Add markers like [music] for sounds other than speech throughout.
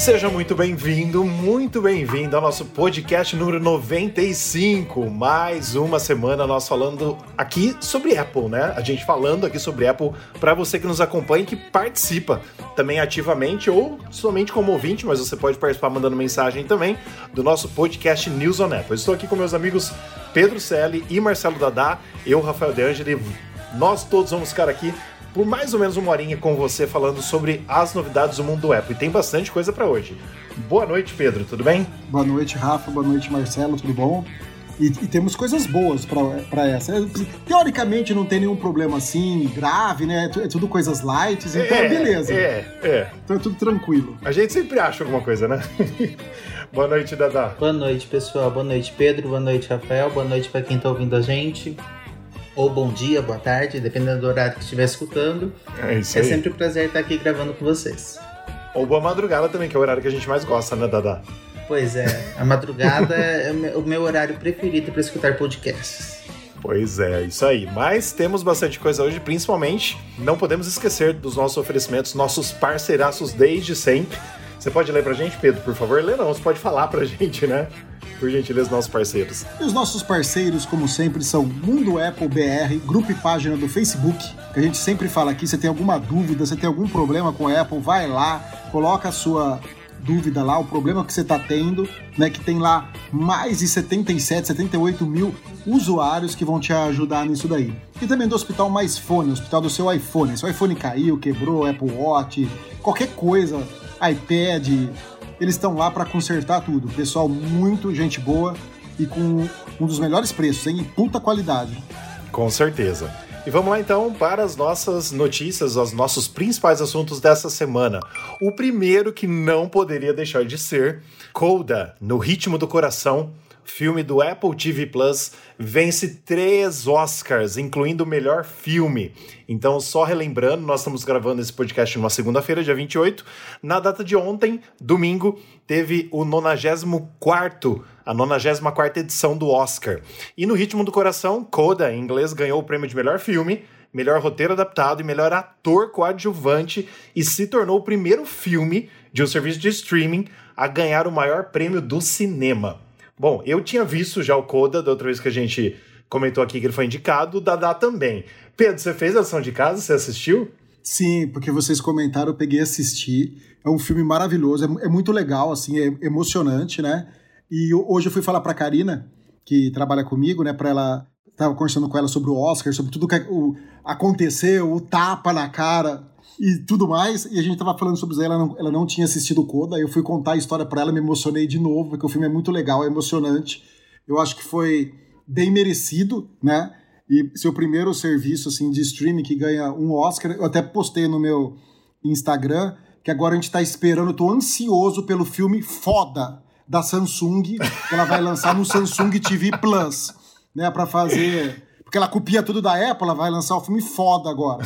Seja muito bem-vindo, muito bem-vindo ao nosso podcast número 95. Mais uma semana nós falando aqui sobre Apple, né? A gente falando aqui sobre Apple para você que nos acompanha e que participa também ativamente ou somente como ouvinte, mas você pode participar mandando mensagem também do nosso podcast News on Apple. estou aqui com meus amigos Pedro Selle e Marcelo Dadá, eu, Rafael De Angeli. Nós todos vamos ficar aqui por mais ou menos uma horinha com você falando sobre as novidades do mundo do Apple. E tem bastante coisa para hoje. Boa noite, Pedro, tudo bem? Boa noite, Rafa. Boa noite, Marcelo, tudo bom? E, e temos coisas boas para essa. Teoricamente não tem nenhum problema assim grave, né? É tudo coisas light, então é, beleza. É, é. Então é tudo tranquilo. A gente sempre acha alguma coisa, né? [laughs] Boa noite, Dada. Boa noite, pessoal. Boa noite, Pedro. Boa noite, Rafael. Boa noite para quem tá ouvindo a gente ou bom dia, boa tarde, dependendo do horário que estiver escutando. É isso É aí. sempre um prazer estar aqui gravando com vocês. Ou boa madrugada também, que é o horário que a gente mais gosta, né, Dada? Pois é, a madrugada [laughs] é o meu horário preferido para escutar podcasts. Pois é, isso aí. Mas temos bastante coisa hoje, principalmente não podemos esquecer dos nossos oferecimentos, nossos parceiraços desde sempre. Você pode ler pra gente, Pedro, por favor? Lê não, você pode falar pra [laughs] gente, né? por gentileza, nossos parceiros. E os nossos parceiros, como sempre, são Mundo Apple BR, grupo e página do Facebook, que a gente sempre fala aqui, você tem alguma dúvida, você tem algum problema com a Apple, vai lá, coloca a sua dúvida lá, o problema que você está tendo, né? Que tem lá mais de 77, 78 mil usuários que vão te ajudar nisso daí. E também do Hospital Mais Fone, hospital do seu iPhone. Se o iPhone caiu, quebrou, Apple Watch, qualquer coisa, iPad, eles estão lá para consertar tudo. Pessoal muito gente boa e com um dos melhores preços, hein? E puta qualidade. Com certeza. E vamos lá então para as nossas notícias, os nossos principais assuntos dessa semana. O primeiro que não poderia deixar de ser Coda, no ritmo do coração, filme do Apple TV Plus, vence três Oscars, incluindo o melhor filme. Então, só relembrando, nós estamos gravando esse podcast numa segunda-feira, dia 28. Na data de ontem, domingo, teve o 94 a 94 edição do Oscar. E no Ritmo do Coração, Coda, em inglês, ganhou o prêmio de melhor filme, melhor roteiro adaptado e melhor ator coadjuvante e se tornou o primeiro filme de um serviço de streaming a ganhar o maior prêmio do cinema. Bom, eu tinha visto já o Coda da outra vez que a gente comentou aqui que ele foi indicado, o Dadá também. Pedro, você fez a ação de casa? Você assistiu? Sim, porque vocês comentaram, eu peguei assistir. É um filme maravilhoso, é, é muito legal, assim, é emocionante, né? E hoje eu fui falar pra Karina, que trabalha comigo, né, pra ela. Tava conversando com ela sobre o Oscar, sobre tudo que o, aconteceu, o tapa na cara e tudo mais. E a gente tava falando sobre isso, ela não, ela não tinha assistido o Coda. Eu fui contar a história para ela, me emocionei de novo, porque o filme é muito legal, é emocionante. Eu acho que foi bem merecido, né? E seu primeiro serviço assim de streaming que ganha um Oscar. Eu até postei no meu Instagram que agora a gente tá esperando, eu tô ansioso pelo filme foda da Samsung, que ela vai lançar no Samsung TV Plus, né, para fazer, porque ela copia tudo da Apple, ela vai lançar o filme foda agora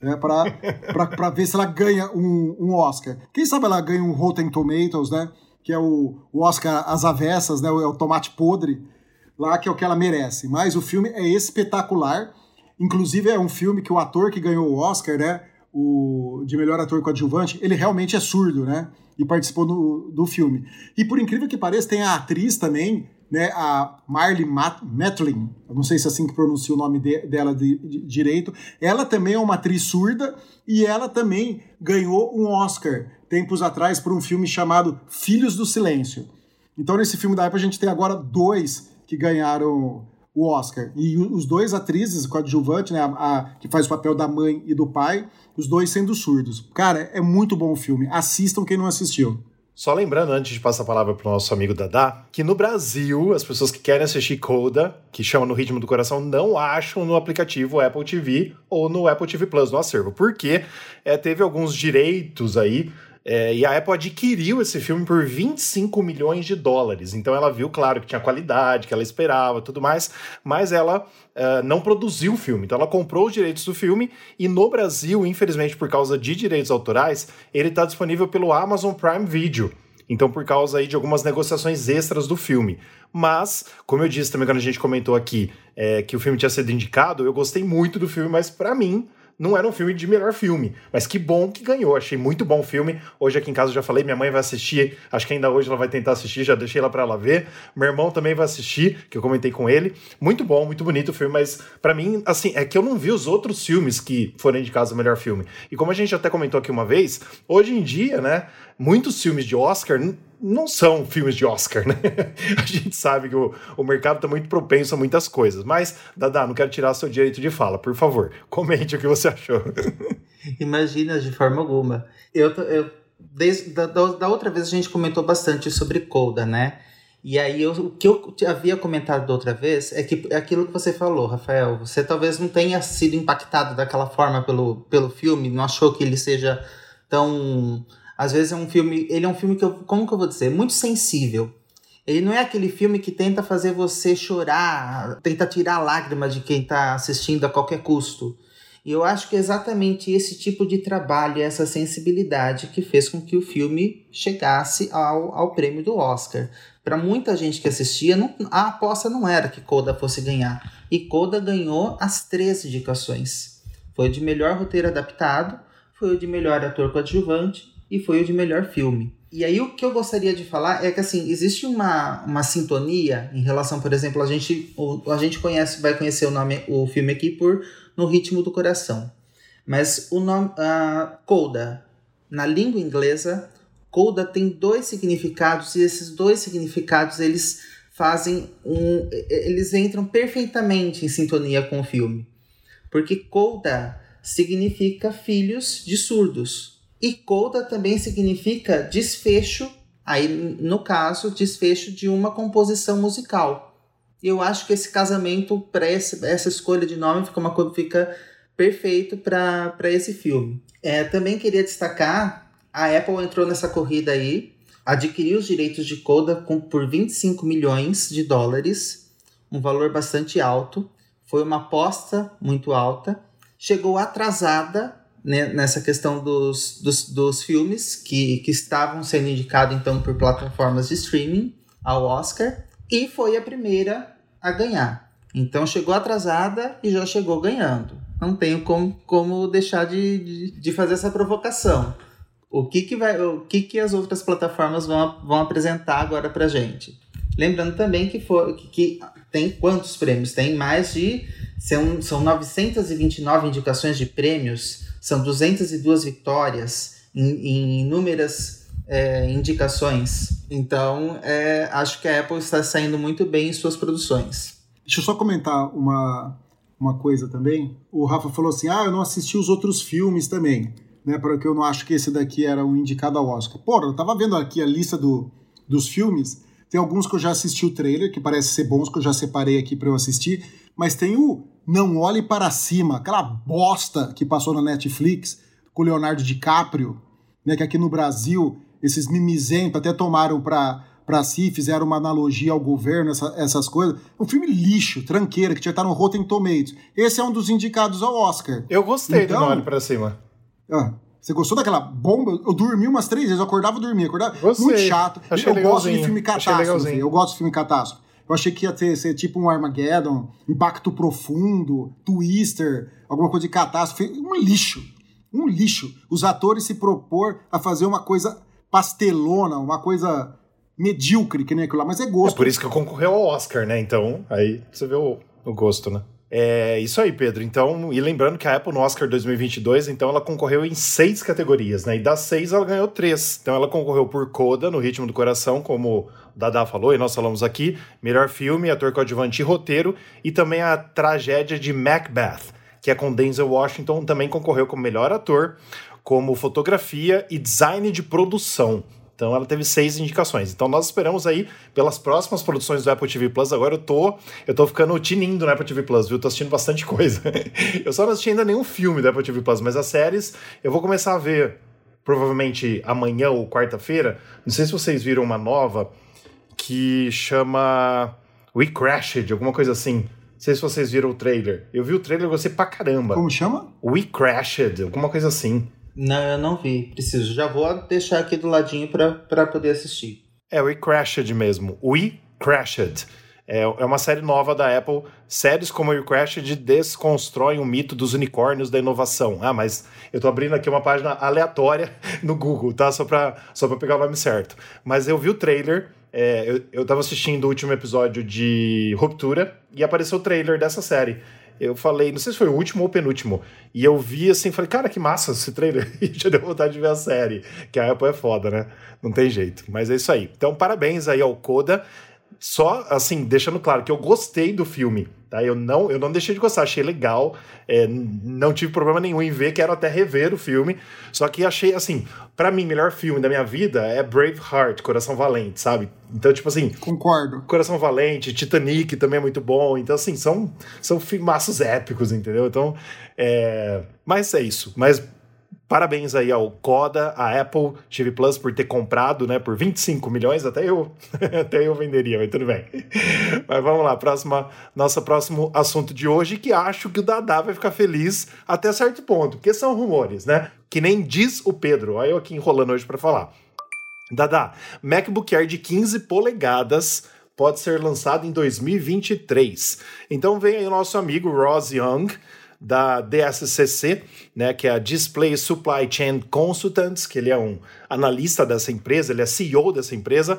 né, para ver se ela ganha um, um, Oscar. Quem sabe ela ganha um Rotten Tomatoes, né? Que é o, o Oscar às avessas, né? É o tomate podre, lá que é o que ela merece. Mas o filme é espetacular. Inclusive é um filme que o ator que ganhou o Oscar, né? O de melhor ator coadjuvante, ele realmente é surdo, né? E participou do, do filme. E por incrível que pareça, tem a atriz também, né, a Marley Matlin, não sei se é assim que pronuncia o nome de, dela de, de, direito, ela também é uma atriz surda e ela também ganhou um Oscar tempos atrás por um filme chamado Filhos do Silêncio. Então nesse filme da época a gente tem agora dois que ganharam o Oscar. E os dois atrizes coadjuvantes, né, a, a, que faz o papel da mãe e do pai, os dois sendo surdos. Cara, é muito bom o filme. Assistam quem não assistiu. Só lembrando, antes de passar a palavra para o nosso amigo Dadá, que no Brasil, as pessoas que querem assistir Coda, que chamam no ritmo do coração, não acham no aplicativo Apple TV ou no Apple TV Plus no acervo, porque é, teve alguns direitos aí é, e a Apple adquiriu esse filme por 25 milhões de dólares. Então ela viu, claro, que tinha qualidade, que ela esperava, tudo mais, mas ela uh, não produziu o filme. Então ela comprou os direitos do filme e no Brasil, infelizmente por causa de direitos autorais, ele está disponível pelo Amazon Prime Video. Então, por causa aí de algumas negociações extras do filme. Mas, como eu disse também quando a gente comentou aqui é, que o filme tinha sido indicado, eu gostei muito do filme, mas para mim não era um filme de melhor filme, mas que bom que ganhou. Achei muito bom o filme. Hoje aqui em casa eu já falei, minha mãe vai assistir, acho que ainda hoje ela vai tentar assistir, já deixei ela para ela ver. Meu irmão também vai assistir, que eu comentei com ele. Muito bom, muito bonito o filme, mas para mim, assim, é que eu não vi os outros filmes que foram indicados ao melhor filme. E como a gente até comentou aqui uma vez, hoje em dia, né, muitos filmes de Oscar não são filmes de Oscar, né? [laughs] A gente sabe que o, o mercado está muito propenso a muitas coisas. Mas, Dada, não quero tirar seu direito de fala. Por favor, comente o que você achou. [laughs] Imagina, de forma alguma. Eu, eu desde da, da outra vez a gente comentou bastante sobre Coda, né? E aí, eu, o que eu havia comentado da outra vez é que é aquilo que você falou, Rafael. Você talvez não tenha sido impactado daquela forma pelo, pelo filme, não achou que ele seja tão às vezes é um filme, ele é um filme que eu, como que eu vou dizer, muito sensível. Ele não é aquele filme que tenta fazer você chorar, tenta tirar a lágrima de quem está assistindo a qualquer custo. E eu acho que é exatamente esse tipo de trabalho, essa sensibilidade que fez com que o filme chegasse ao, ao prêmio do Oscar. Para muita gente que assistia, não, a aposta não era que Coda fosse ganhar. E Coda ganhou as três indicações. Foi de melhor roteiro adaptado, foi o de melhor ator coadjuvante e foi o de melhor filme. E aí o que eu gostaria de falar é que assim, existe uma, uma sintonia em relação, por exemplo, a gente, o, a gente conhece, vai conhecer o nome, o filme aqui por No Ritmo do Coração. Mas o nome uh, Coda, na língua inglesa, Coda tem dois significados e esses dois significados eles fazem um eles entram perfeitamente em sintonia com o filme. Porque Coda significa filhos de surdos. E coda também significa desfecho, aí no caso, desfecho de uma composição musical. E eu acho que esse casamento, para essa escolha de nome, fica, uma, fica perfeito para esse filme. É, também queria destacar, a Apple entrou nessa corrida aí, adquiriu os direitos de Coda com, por 25 milhões de dólares, um valor bastante alto. Foi uma aposta muito alta. Chegou atrasada nessa questão dos, dos, dos filmes que, que estavam sendo indicados então por plataformas de streaming ao Oscar e foi a primeira a ganhar. Então chegou atrasada e já chegou ganhando. Não tenho como, como deixar de, de, de fazer essa provocação. O que, que, vai, o que, que as outras plataformas vão, vão apresentar agora pra gente? Lembrando também que, for, que, que tem quantos prêmios? Tem mais de. São, são 929 indicações de prêmios são 202 vitórias em, em inúmeras é, indicações. Então, é, acho que a Apple está saindo muito bem em suas produções. Deixa eu só comentar uma, uma coisa também. O Rafa falou assim: ah, eu não assisti os outros filmes também, né? Porque eu não acho que esse daqui era um indicado ao Oscar. Porra, eu tava vendo aqui a lista do, dos filmes. Tem alguns que eu já assisti o trailer, que parece ser bons, que eu já separei aqui para eu assistir. Mas tem o não Olhe Para Cima, aquela bosta que passou na Netflix com o Leonardo DiCaprio, né, que aqui no Brasil esses mimizentos até tomaram para para si, fizeram uma analogia ao governo, essa, essas coisas. Um filme lixo, tranqueira, que tinha estar no Rotten Tomatoes. Esse é um dos indicados ao Oscar. Eu gostei então, do Não Olhe Para Cima. Ah, você gostou daquela bomba? Eu dormi umas três vezes, eu acordava e dormia. Acordava, Gostei. muito chato. Achei eu gosto de filme catástrofe. Eu gosto de filme catástrofe. Eu achei que ia ter, ser tipo um Armageddon, Impacto Profundo, Twister, alguma coisa de catástrofe. Um lixo. Um lixo. Os atores se propor a fazer uma coisa pastelona, uma coisa medíocre, que nem aquilo lá, mas é gosto. É por isso que concorreu ao Oscar, né? Então, aí você vê o, o gosto, né? É isso aí, Pedro. Então, e lembrando que a Apple no Oscar 2022, então ela concorreu em seis categorias, né? E das seis ela ganhou três. Então ela concorreu por Coda, no Ritmo do Coração, como o Dada falou e nós falamos aqui, melhor filme, ator coadjuvante e roteiro, e também a tragédia de Macbeth, que é com Denzel Washington, também concorreu como melhor ator, como fotografia e design de produção. Então ela teve seis indicações. Então nós esperamos aí pelas próximas produções do Apple TV Plus. Agora eu tô, eu tô ficando tinindo no Apple TV Plus, viu? Tô assistindo bastante [laughs] coisa. eu só não assisti ainda nenhum filme do Apple TV Plus, mas as séries eu vou começar a ver provavelmente amanhã ou quarta-feira. Não sei se vocês viram uma nova que chama We Crashed, alguma coisa assim. Não sei se vocês viram o trailer. Eu vi o trailer e gostei pra caramba. Como chama? We Crashed, alguma coisa assim. Não, eu não vi. Preciso. Já vou deixar aqui do ladinho para poder assistir. É We Crashed mesmo. We Crashed. É, é uma série nova da Apple. Séries como o Crashed desconstroem o mito dos unicórnios da inovação. Ah, mas eu tô abrindo aqui uma página aleatória [laughs] no Google, tá? Só pra, só pra pegar o nome certo. Mas eu vi o trailer. É, eu, eu tava assistindo o último episódio de Ruptura e apareceu o trailer dessa série eu falei, não sei se foi o último ou o penúltimo, e eu vi assim, falei, cara, que massa esse trailer, [laughs] e já deu vontade de ver a série, que a Apple é foda, né? Não tem jeito, mas é isso aí. Então, parabéns aí ao Coda, só, assim, deixando claro que eu gostei do filme, tá? Eu não, eu não deixei de gostar, achei legal, é, não tive problema nenhum em ver, quero até rever o filme, só que achei, assim, para mim, melhor filme da minha vida é Braveheart, Coração Valente, sabe? Então, tipo assim... Concordo. Coração Valente, Titanic também é muito bom, então, assim, são, são filmaços épicos, entendeu? Então, é... Mas é isso, mas Parabéns aí ao Coda, a Apple TV Plus por ter comprado, né, por 25 milhões, até eu, [laughs] até eu venderia, mas tudo bem. Mas vamos lá, próxima, nosso próximo assunto de hoje, que acho que o Dadá vai ficar feliz até certo ponto, porque são rumores, né? Que nem diz o Pedro, olha eu aqui enrolando hoje para falar. Dadá, MacBook Air de 15 polegadas pode ser lançado em 2023. Então vem aí o nosso amigo Ross Young, da DSCC, né, que é a Display Supply Chain Consultants, que ele é um analista dessa empresa, ele é CEO dessa empresa,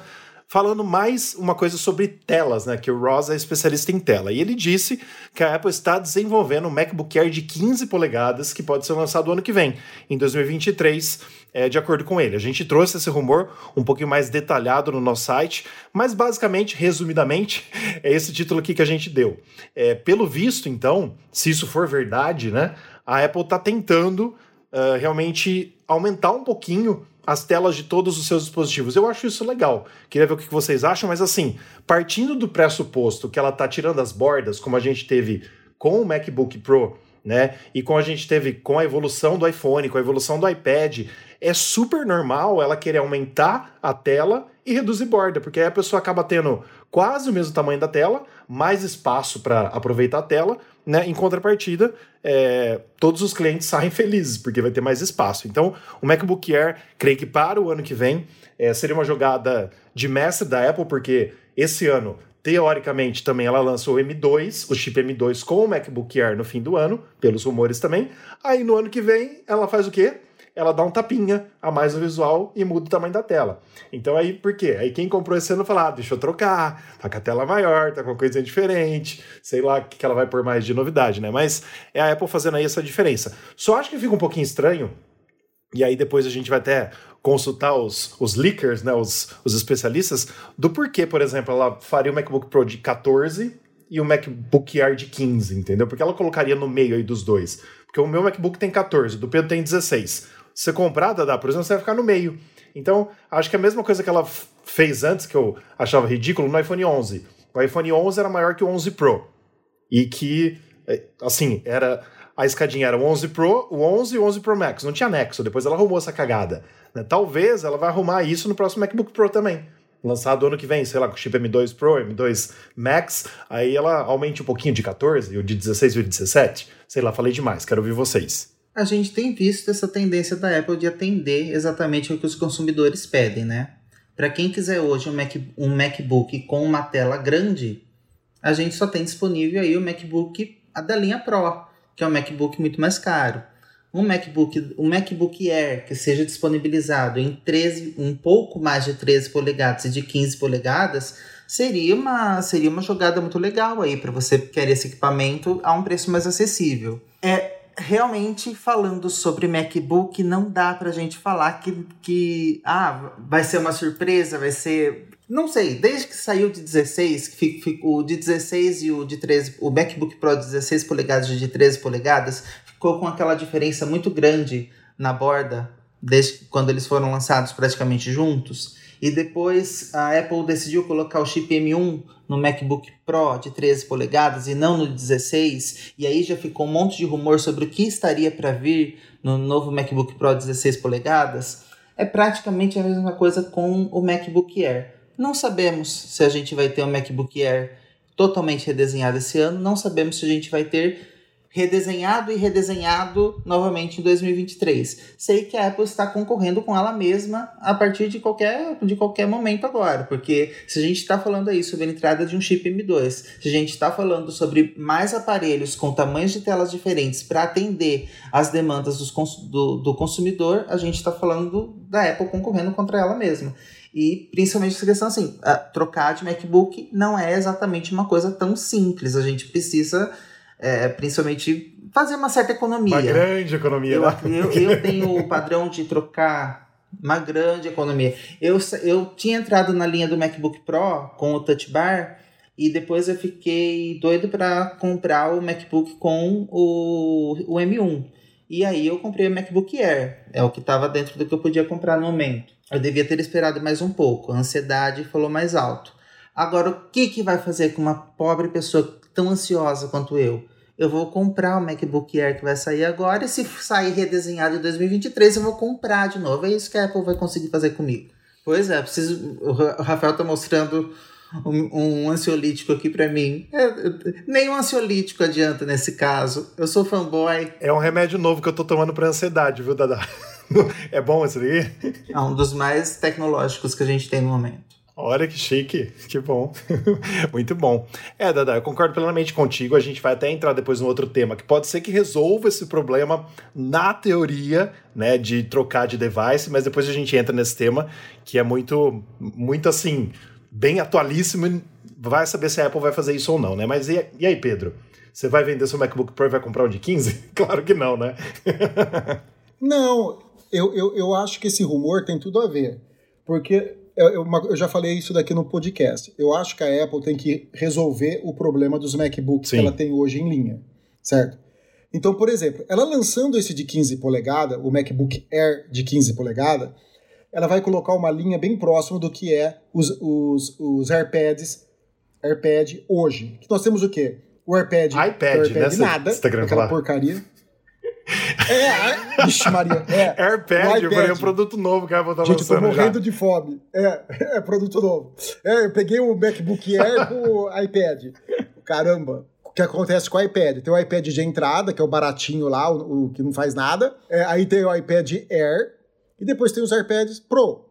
falando mais uma coisa sobre telas, né? Que o Ross é especialista em tela. E ele disse que a Apple está desenvolvendo um MacBook Air de 15 polegadas que pode ser lançado ano que vem, em 2023, é, de acordo com ele. A gente trouxe esse rumor um pouquinho mais detalhado no nosso site, mas basicamente, resumidamente, [laughs] é esse título aqui que a gente deu. É, pelo visto, então, se isso for verdade, né? A Apple está tentando uh, realmente aumentar um pouquinho as telas de todos os seus dispositivos. Eu acho isso legal. Queria ver o que vocês acham, mas assim, partindo do pressuposto que ela está tirando as bordas, como a gente teve com o MacBook Pro, né? E com a gente teve com a evolução do iPhone, com a evolução do iPad, é super normal ela querer aumentar a tela e reduzir borda, porque aí a pessoa acaba tendo quase o mesmo tamanho da tela, mais espaço para aproveitar a tela, né? Em contrapartida, é, todos os clientes saem felizes, porque vai ter mais espaço. Então, o MacBook Air, creio que para o ano que vem, é, seria uma jogada de mestre da Apple, porque esse ano, teoricamente, também ela lançou o M2, o chip M2 com o MacBook Air no fim do ano, pelos rumores também. Aí no ano que vem, ela faz o quê? Ela dá um tapinha a mais no visual e muda o tamanho da tela. Então aí, por quê? Aí quem comprou esse ano fala, ah, deixa eu trocar, tá com a tela maior, tá com uma coisa diferente, sei lá o que ela vai pôr mais de novidade, né? Mas é a Apple fazendo aí essa diferença. Só acho que fica um pouquinho estranho, e aí depois a gente vai até consultar os, os leakers, né, os, os especialistas, do porquê, por exemplo, ela faria o MacBook Pro de 14 e o MacBook Air de 15, entendeu? Porque ela colocaria no meio aí dos dois. Porque o meu MacBook tem 14, do Pedro tem 16 você comprar, Dada, por exemplo, você vai ficar no meio. Então, acho que a mesma coisa que ela fez antes, que eu achava ridículo, no iPhone 11. O iPhone 11 era maior que o 11 Pro. E que, é, assim, era a escadinha era o 11 Pro, o 11 e o 11 Pro Max. Não tinha nexo, depois ela arrumou essa cagada. Né? Talvez ela vai arrumar isso no próximo MacBook Pro também. Lançado ano que vem, sei lá, com chip M2 Pro, M2 Max, aí ela aumente um pouquinho de 14, o de 16 e o de 17. Sei lá, falei demais, quero ouvir vocês a gente tem visto essa tendência da Apple de atender exatamente o que os consumidores pedem, né? Para quem quiser hoje um, Mac, um MacBook com uma tela grande, a gente só tem disponível aí o MacBook a da linha Pro, que é um MacBook muito mais caro. Um MacBook, um MacBook Air que seja disponibilizado em 13, um pouco mais de 13 polegadas e de 15 polegadas, seria uma, seria uma jogada muito legal aí para você querer esse equipamento a um preço mais acessível. É, realmente falando sobre MacBook, não dá pra gente falar que, que ah, vai ser uma surpresa, vai ser. Não sei, desde que saiu de 16, que ficou o de 16 e o de 13, o MacBook Pro de 16 polegadas e de 13 polegadas, ficou com aquela diferença muito grande na borda, desde quando eles foram lançados praticamente juntos. E depois a Apple decidiu colocar o chip M1 no MacBook Pro de 13 polegadas e não no 16, e aí já ficou um monte de rumor sobre o que estaria para vir no novo MacBook Pro 16 polegadas. É praticamente a mesma coisa com o MacBook Air. Não sabemos se a gente vai ter um MacBook Air totalmente redesenhado esse ano, não sabemos se a gente vai ter redesenhado e redesenhado novamente em 2023. Sei que a Apple está concorrendo com ela mesma a partir de qualquer, de qualquer momento agora, porque se a gente está falando aí sobre a entrada de um chip M2, se a gente está falando sobre mais aparelhos com tamanhos de telas diferentes para atender as demandas dos, do, do consumidor, a gente está falando da Apple concorrendo contra ela mesma. E principalmente essa questão assim, trocar de MacBook não é exatamente uma coisa tão simples. A gente precisa é, principalmente fazer uma certa economia. Uma grande economia. Eu, né? eu, eu tenho o padrão de trocar uma grande economia. Eu, eu tinha entrado na linha do MacBook Pro com o Touch Bar e depois eu fiquei doido para comprar o MacBook com o, o M1. E aí eu comprei o MacBook Air, é o que estava dentro do que eu podia comprar no momento. Eu devia ter esperado mais um pouco, a ansiedade falou mais alto. Agora, o que, que vai fazer com uma pobre pessoa tão ansiosa quanto eu? Eu vou comprar o MacBook Air que vai sair agora, e se sair redesenhado em 2023, eu vou comprar de novo. É isso que a Apple vai conseguir fazer comigo. Pois é, preciso. O Rafael tá mostrando um, um ansiolítico aqui para mim. É, nem um ansiolítico adianta nesse caso. Eu sou fanboy. É um remédio novo que eu tô tomando pra ansiedade, viu, Dada? [laughs] É bom esse aí? É um dos mais tecnológicos que a gente tem no momento. Olha que chique, que bom. [laughs] Muito bom. É, Dada, eu concordo plenamente contigo. A gente vai até entrar depois no outro tema, que pode ser que resolva esse problema na teoria, né, de trocar de device, mas depois a gente entra nesse tema, que é muito, muito assim, bem atualíssimo. Vai saber se a Apple vai fazer isso ou não, né? Mas e, e aí, Pedro? Você vai vender seu MacBook Pro e vai comprar um de 15? [laughs] claro que não, né? não, eu, eu, eu acho que esse rumor tem tudo a ver. Porque eu, eu, já falei isso daqui no podcast. Eu acho que a Apple tem que resolver o problema dos MacBooks Sim. que ela tem hoje em linha, certo? Então, por exemplo, ela lançando esse de 15 polegadas, o MacBook Air de 15 polegadas, ela vai colocar uma linha bem próxima do que é os, os, os AirPads AirPad hoje. Que nós temos o quê? O AirPad, iPad, o AirPad né? nada, tá aquela falar. porcaria. É, [laughs] vixe Maria. É, AirPad, eu falei um produto novo que a Apple tá Gente, lançando eu tô morrendo já. de fome. É, [laughs] é produto novo. É, eu peguei o MacBook Air com o iPad. Caramba. O que acontece com o iPad? Tem o iPad de entrada, que é o baratinho lá, o, o que não faz nada. É, aí tem o iPad Air. E depois tem os iPads Pro.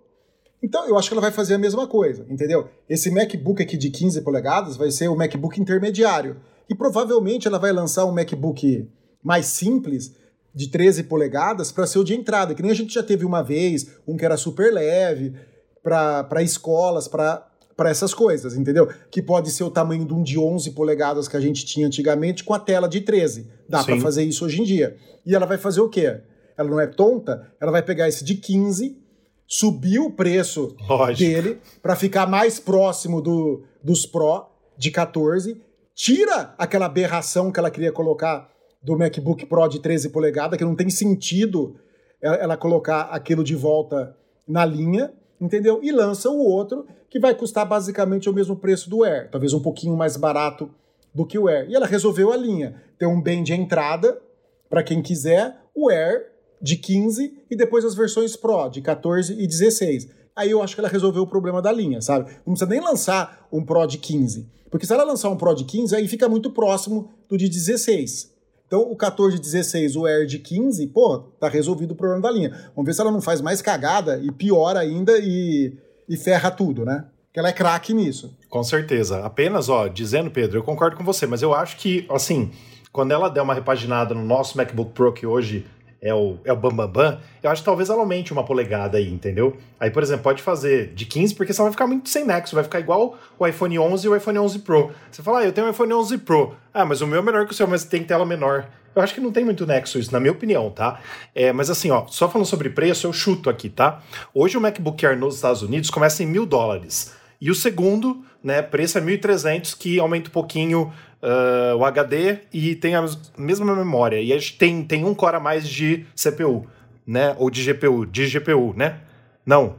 Então, eu acho que ela vai fazer a mesma coisa, entendeu? Esse MacBook aqui de 15 polegadas vai ser o MacBook intermediário. E provavelmente ela vai lançar um MacBook mais simples, de 13 polegadas para ser o de entrada, que nem a gente já teve uma vez, um que era super leve, para escolas, para essas coisas, entendeu? Que pode ser o tamanho de um de 11 polegadas que a gente tinha antigamente com a tela de 13. Dá para fazer isso hoje em dia. E ela vai fazer o quê? Ela não é tonta, ela vai pegar esse de 15, subir o preço Lógico. dele para ficar mais próximo do, dos Pro de 14, tira aquela aberração que ela queria colocar do MacBook Pro de 13 polegadas, que não tem sentido ela colocar aquilo de volta na linha, entendeu? E lança o outro, que vai custar basicamente o mesmo preço do Air, talvez um pouquinho mais barato do que o Air. E ela resolveu a linha. Tem um bem de entrada, para quem quiser, o Air de 15 e depois as versões Pro de 14 e 16. Aí eu acho que ela resolveu o problema da linha, sabe? Não precisa nem lançar um Pro de 15. Porque se ela lançar um Pro de 15, aí fica muito próximo do de 16. Então, o 14 de 16, o Air de 15, pô, tá resolvido o problema da linha. Vamos ver se ela não faz mais cagada e pior ainda e, e ferra tudo, né? Que ela é craque nisso. Com certeza. Apenas, ó, dizendo, Pedro, eu concordo com você, mas eu acho que, assim, quando ela der uma repaginada no nosso MacBook Pro, que hoje é o, é o Bambambam, Bam, Bam, eu acho que talvez ela aumente uma polegada aí, entendeu? Aí, por exemplo, pode fazer de 15, porque senão vai ficar muito sem nexo, vai ficar igual o iPhone 11 e o iPhone 11 Pro. Você fala, ah, eu tenho um iPhone 11 Pro. Ah, mas o meu é menor que o seu, mas tem tela menor. Eu acho que não tem muito nexo isso, na minha opinião, tá? É, mas assim, ó, só falando sobre preço, eu chuto aqui, tá? Hoje o MacBook Air nos Estados Unidos começa em mil dólares. E o segundo, né, preço é 1.300, que aumenta um pouquinho uh, o HD e tem a mesma memória. E a gente tem, tem um core a mais de CPU, né? Ou de GPU, de GPU, né? Não,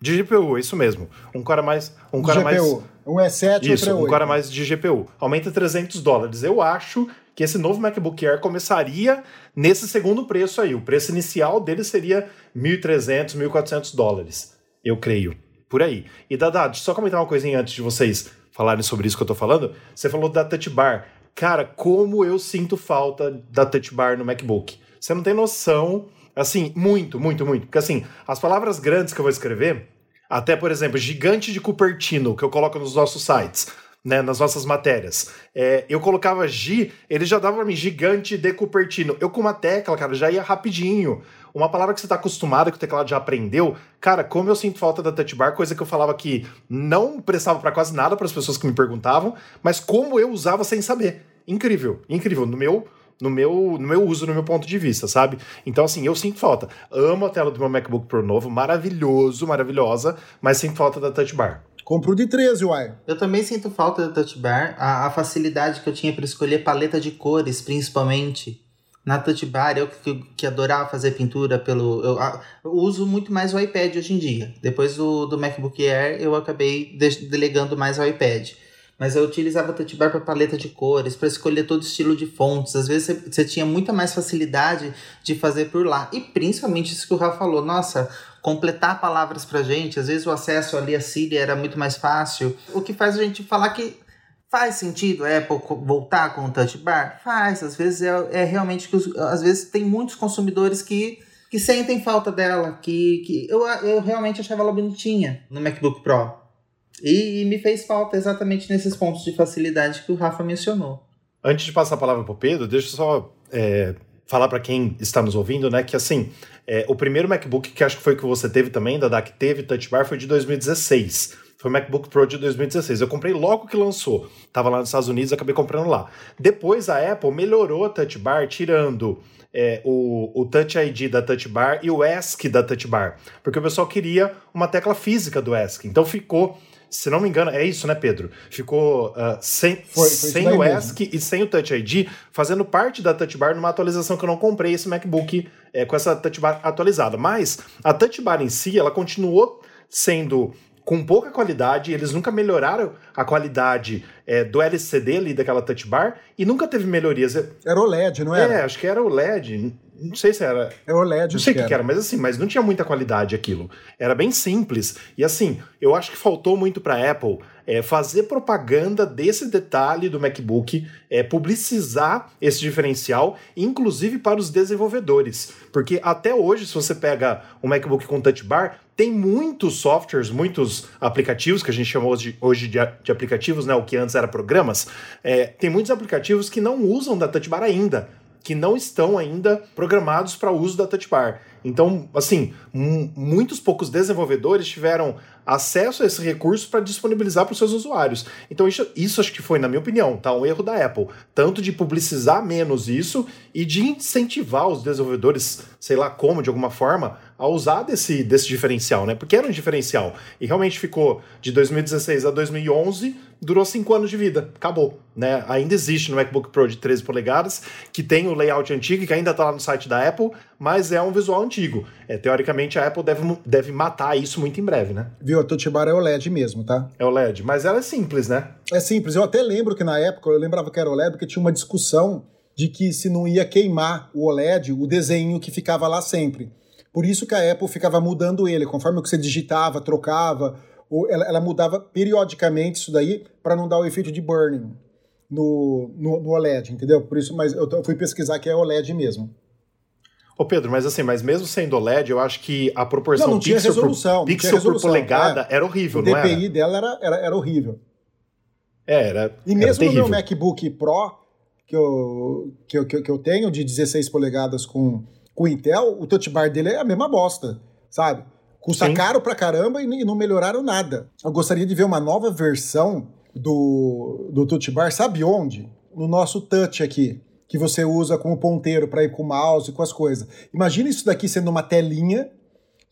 de GPU, é isso mesmo. Um core a mais, um core GPU. mais um E7 Isso, outro um core a mais de GPU. Aumenta 300 dólares. Eu acho que esse novo MacBook Air começaria nesse segundo preço aí. O preço inicial dele seria 1.300, 1.400 dólares. Eu creio. Por aí. E Dada, deixa eu só comentar uma coisinha antes de vocês falarem sobre isso que eu tô falando. Você falou da Touch Bar. Cara, como eu sinto falta da touch bar no MacBook. Você não tem noção, assim, muito, muito, muito. Porque assim, as palavras grandes que eu vou escrever, até, por exemplo, gigante de Cupertino, que eu coloco nos nossos sites, né, nas nossas matérias. É, eu colocava G, ele já dava pra mim gigante de Cupertino. Eu com uma tecla, cara, já ia rapidinho. Uma palavra que você tá acostumado, que o teclado já aprendeu. Cara, como eu sinto falta da touch bar, coisa que eu falava que não prestava para quase nada para as pessoas que me perguntavam, mas como eu usava sem saber. Incrível, incrível. No meu no meu, no meu uso, no meu ponto de vista, sabe? Então, assim, eu sinto falta. Amo a tela do meu MacBook Pro novo, maravilhoso, maravilhosa, mas sinto falta da touch bar. Compro de 13, uai. Eu também sinto falta da touch bar, a, a facilidade que eu tinha para escolher paleta de cores, principalmente. Na touch bar, eu que, que adorava fazer pintura pelo. Eu, eu, uso muito mais o iPad hoje em dia. Depois do, do MacBook Air, eu acabei de, delegando mais ao iPad. Mas eu utilizava a touch bar para paleta de cores, para escolher todo estilo de fontes. Às vezes você tinha muita mais facilidade de fazer por lá. E principalmente isso que o Rafa falou: nossa, completar palavras pra gente. Às vezes o acesso ali a Siri era muito mais fácil. O que faz a gente falar que faz sentido a Apple voltar com o Touch Bar? Faz. Às vezes é, é realmente que os, às vezes tem muitos consumidores que que sentem falta dela, que, que eu, eu realmente achava ela bonitinha no MacBook Pro. E, e, me fez falta exatamente nesses pontos de facilidade que o Rafa mencionou. Antes de passar a palavra para o Pedro, deixa eu só é, falar para quem está nos ouvindo, né, que assim, é, o primeiro MacBook que acho que foi que você teve também, da DAC teve Touch Bar, foi de 2016. Foi o MacBook Pro de 2016. Eu comprei logo que lançou. Tava lá nos Estados Unidos, acabei comprando lá. Depois a Apple melhorou a Touch Bar, tirando é, o, o Touch ID da Touch Bar e o ESC da Touch Bar. Porque o pessoal queria uma tecla física do ESC. Então ficou se não me engano, é isso, né, Pedro? Ficou uh, sem, foi, foi sem o ESC e sem o Touch ID, fazendo parte da Touch Bar numa atualização que eu não comprei esse MacBook é, com essa Touch Bar atualizada. Mas a Touch Bar em si, ela continuou sendo com pouca qualidade, eles nunca melhoraram a qualidade é, do LCD ali daquela touch bar e nunca teve melhorias. Era o LED, não era? É, acho que era o LED. Não sei se era. É o LED. Não sei o que, que, era, mas assim, mas não tinha muita qualidade aquilo. Era bem simples. E assim, eu acho que faltou muito para Apple é, fazer propaganda desse detalhe do MacBook, é, publicizar esse diferencial, inclusive para os desenvolvedores. Porque até hoje, se você pega um MacBook com Touch Bar, tem muitos softwares, muitos aplicativos, que a gente chama hoje, hoje de, de aplicativos, né, o que antes era programas, é, tem muitos aplicativos que não usam da Touch Bar ainda, que não estão ainda programados para uso da Touch Bar. Então, assim, muitos poucos desenvolvedores tiveram acesso a esse recurso para disponibilizar para os seus usuários. Então, isso, isso acho que foi, na minha opinião, tá, um erro da Apple. Tanto de publicizar menos isso e de incentivar os desenvolvedores, sei lá como, de alguma forma, a usar desse, desse diferencial, né? Porque era um diferencial. E realmente ficou de 2016 a 2011, durou cinco anos de vida. Acabou, né? Ainda existe no MacBook Pro de 13 polegadas, que tem o layout antigo, que ainda está lá no site da Apple, mas é um visual antigo. É, teoricamente, a Apple deve, deve matar isso muito em breve, né? Viu? A Touch Bar é OLED mesmo, tá? É OLED, mas ela é simples, né? É simples. Eu até lembro que na época, eu lembrava que era OLED, porque tinha uma discussão de que se não ia queimar o OLED, o desenho que ficava lá sempre. Por isso que a Apple ficava mudando ele, conforme o que você digitava, trocava, ou ela, ela mudava periodicamente isso daí para não dar o efeito de burning no, no, no, OLED, entendeu? Por isso, mas eu, eu fui pesquisar que é OLED mesmo. Ô Pedro, mas assim, mas mesmo sendo OLED, eu acho que a proporção não, não pixel, por, pixel por polegada é. era horrível, o não era? O DPI dela era, era, era horrível. É, era. E mesmo no meu MacBook Pro, que eu, que, eu, que eu tenho, de 16 polegadas com com o Intel, o touch bar dele é a mesma bosta, sabe? Custa Sim. caro pra caramba e não melhoraram nada. Eu gostaria de ver uma nova versão do, do touch bar, sabe onde? No nosso touch aqui, que você usa como ponteiro para ir com o mouse e com as coisas. Imagina isso daqui sendo uma telinha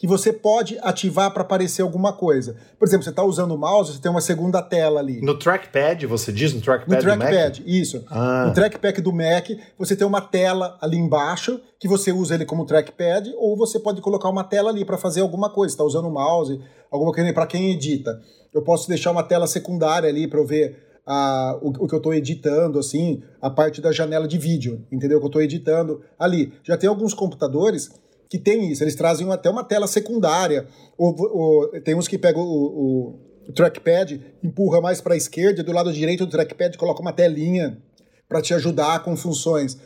que você pode ativar para aparecer alguma coisa. Por exemplo, você está usando o mouse, você tem uma segunda tela ali. No trackpad, você diz no trackpad no trackpad, isso. Ah. No trackpad do Mac, você tem uma tela ali embaixo que você usa ele como trackpad, ou você pode colocar uma tela ali para fazer alguma coisa. Está usando o mouse, alguma coisa para quem edita. Eu posso deixar uma tela secundária ali para eu ver a, o, o, que eu estou editando, assim, a parte da janela de vídeo, entendeu? Que eu estou editando ali. Já tem alguns computadores que tem isso. Eles trazem até uma tela secundária. Ou, ou tem uns que pegam o, o trackpad, empurra mais para a esquerda, e do lado direito do trackpad coloca uma telinha para te ajudar com funções.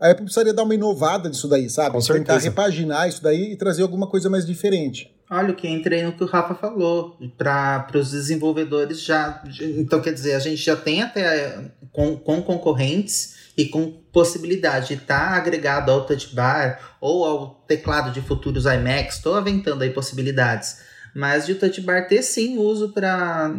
A Apple precisaria dar uma inovada disso daí, sabe? Com Tentar certeza. repaginar isso daí e trazer alguma coisa mais diferente. Olha, o que entrei no que o Rafa falou, para os desenvolvedores já. Então, quer dizer, a gente já tem até com, com concorrentes e com possibilidade de estar tá agregado ao touch bar ou ao teclado de futuros iMacs. Estou aventando aí possibilidades. Mas de o touch bar ter sim uso para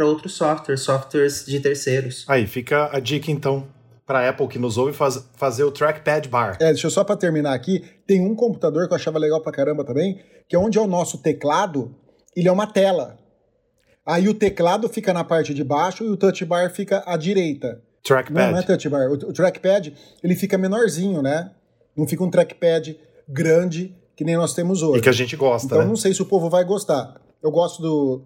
outros softwares, softwares de terceiros. Aí fica a dica então para Apple que nos ouve faz, fazer o trackpad bar. É, deixa eu só para terminar aqui, tem um computador que eu achava legal pra caramba também, que é onde é o nosso teclado, ele é uma tela. Aí o teclado fica na parte de baixo e o touch bar fica à direita. Trackpad. Não, não é touch bar. O, o trackpad, ele fica menorzinho, né? Não fica um trackpad grande que nem nós temos hoje. E que a gente gosta, Então né? não sei se o povo vai gostar. Eu gosto do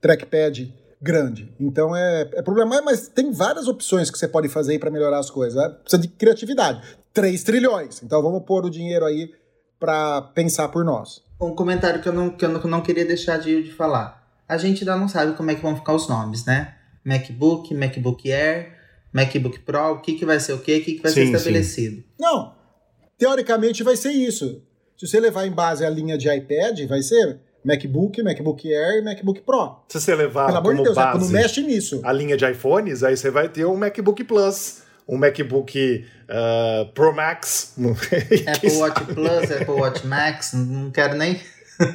trackpad grande. Então é, é problema, mas tem várias opções que você pode fazer aí para melhorar as coisas. Né? Precisa de criatividade. 3 trilhões. Então vamos pôr o dinheiro aí para pensar por nós. Um comentário que eu não, que eu não, não queria deixar de, de falar. A gente ainda não sabe como é que vão ficar os nomes, né? MacBook, MacBook Air, MacBook Pro, o que, que vai ser o quê? O que, que vai Sim, ser estabelecido? Não. Teoricamente vai ser isso. Se você levar em base a linha de iPad, vai ser MacBook, MacBook Air e MacBook Pro. Se você levar Pelo amor de como Deus, Apple, base não mexe nisso. a linha de iPhones, aí você vai ter um MacBook Plus, um MacBook uh, Pro Max. [laughs] Apple Watch Plus, Apple Watch Max, não quero nem.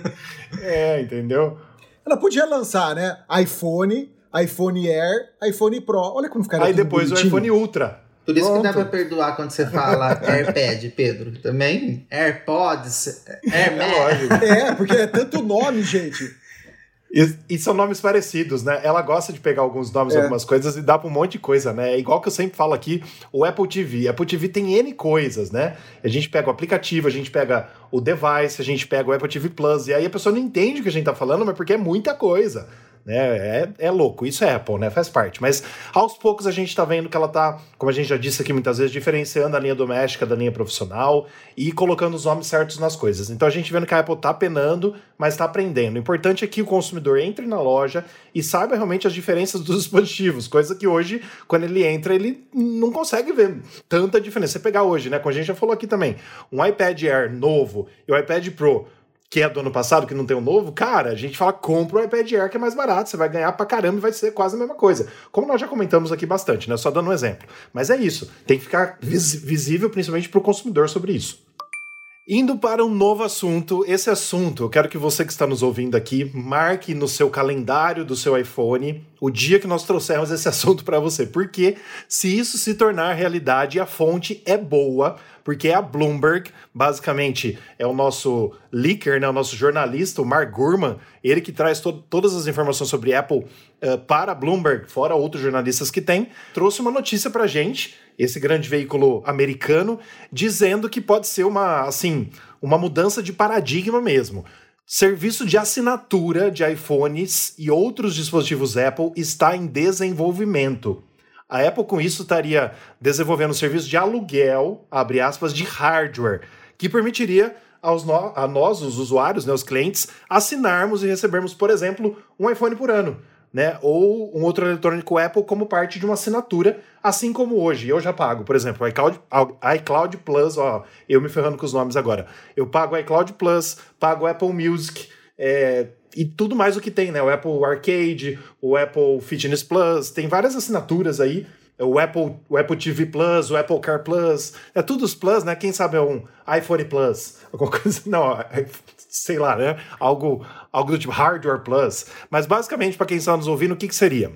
[laughs] é, entendeu? Ela podia lançar, né? iPhone, iPhone Air, iPhone Pro. Olha como ficaria Aí depois bonitinho. o iPhone Ultra. Por isso que dá Pronto. pra perdoar quando você fala [laughs] AirPad, Pedro. Também AirPods, É AirMac. lógico. É, porque é tanto nome, gente. E, e são nomes parecidos, né? Ela gosta de pegar alguns nomes, É. algumas coisas e dá pra um monte de coisa, né? É igual que eu sempre falo aqui, o Apple TV. Apple TV tem N coisas, né? A gente pega o aplicativo, a gente pega o device, a gente pega o Apple TV Plus, e aí a pessoa não entende o que a gente tá falando, mas porque é muita coisa. Né? É, é louco, isso é Apple, né? Faz parte. Mas aos poucos a gente tá vendo que ela tá, como a gente já disse aqui muitas vezes, diferenciando a linha doméstica da linha profissional e colocando os nomes certos nas coisas. Então a gente vendo que a Apple tá penando, mas tá aprendendo. O importante é que o consumidor entre na loja e saiba realmente as diferenças dos [laughs] dispositivos, coisa que hoje, quando ele entra, ele não consegue ver tanta diferença. Você pegar hoje, né? Como a gente já falou aqui também, um iPad Air novo e o iPad Pro que é do ano passado, que não tem um novo, cara, a gente fala, compra o iPad Air que é mais barato, você vai ganhar pra caramba e vai ser quase a mesma coisa. Como nós já comentamos aqui bastante, né? Só dando um exemplo. Mas é isso, tem que ficar vis- visível principalmente pro consumidor sobre isso. Indo para um novo assunto, esse assunto, eu quero que você que está nos ouvindo aqui marque no seu calendário do seu iPhone o dia que nós trouxermos esse [laughs] assunto para você. Porque se isso se tornar realidade, a fonte é boa, porque é a Bloomberg, basicamente é o nosso leaker, né, o nosso jornalista, o Mark Gurman, ele que traz to todas as informações sobre Apple eh, para a Bloomberg, fora outros jornalistas que tem, trouxe uma notícia para gente, esse grande veículo americano, dizendo que pode ser uma, assim, uma mudança de paradigma mesmo. Serviço de assinatura de iPhones e outros dispositivos Apple está em desenvolvimento. A Apple, com isso, estaria desenvolvendo um serviço de aluguel, abre aspas, de hardware, que permitiria aos no- a nós, os usuários, né, os clientes, assinarmos e recebermos, por exemplo, um iPhone por ano. Né, ou um outro eletrônico Apple como parte de uma assinatura, assim como hoje. Eu já pago, por exemplo, iCloud, iCloud Plus, ó, eu me ferrando com os nomes agora. Eu pago iCloud Plus, pago Apple Music, é, e tudo mais o que tem, né? O Apple Arcade, o Apple Fitness Plus, tem várias assinaturas aí. O Apple, o Apple TV Plus, o Apple Car Plus, é tudo os Plus, né? Quem sabe é um iPhone Plus, [laughs] alguma coisa, não, é- sei lá, né? Algo, algo do tipo Hardware Plus. Mas basicamente, para quem está nos ouvindo, o que, que seria?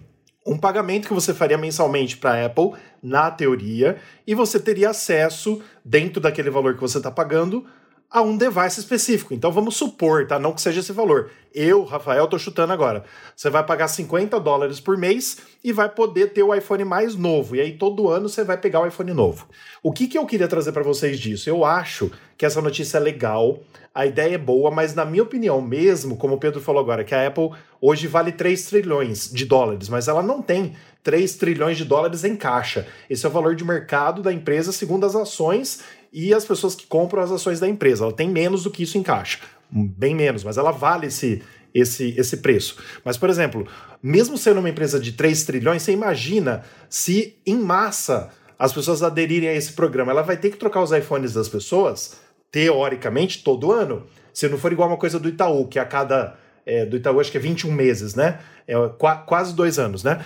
um pagamento que você faria mensalmente para a Apple, na teoria, e você teria acesso, dentro daquele valor que você está pagando, a um device específico. Então vamos supor, tá? Não que seja esse valor. Eu, Rafael, tô chutando agora. Você vai pagar 50 dólares por mês e vai poder ter o iPhone mais novo. E aí todo ano você vai pegar o iPhone novo. O que, que eu queria trazer para vocês disso? Eu acho que essa notícia é legal, a ideia é boa, mas na minha opinião, mesmo, como o Pedro falou agora, que a Apple hoje vale 3 trilhões de dólares, mas ela não tem 3 trilhões de dólares em caixa. Esse é o valor de mercado da empresa segundo as ações e as pessoas que compram as ações da empresa. Ela tem menos do que isso em caixa. Bem menos, mas ela vale esse, esse, esse preço. Mas, por exemplo, mesmo sendo uma empresa de 3 trilhões, você imagina se em massa as pessoas aderirem a esse programa. Ela vai ter que trocar os iPhones das pessoas, teoricamente, todo ano. Se não for igual uma coisa do Itaú, que a cada. É, do Itaú acho que é 21 meses, né? É, qu quase dois anos, né?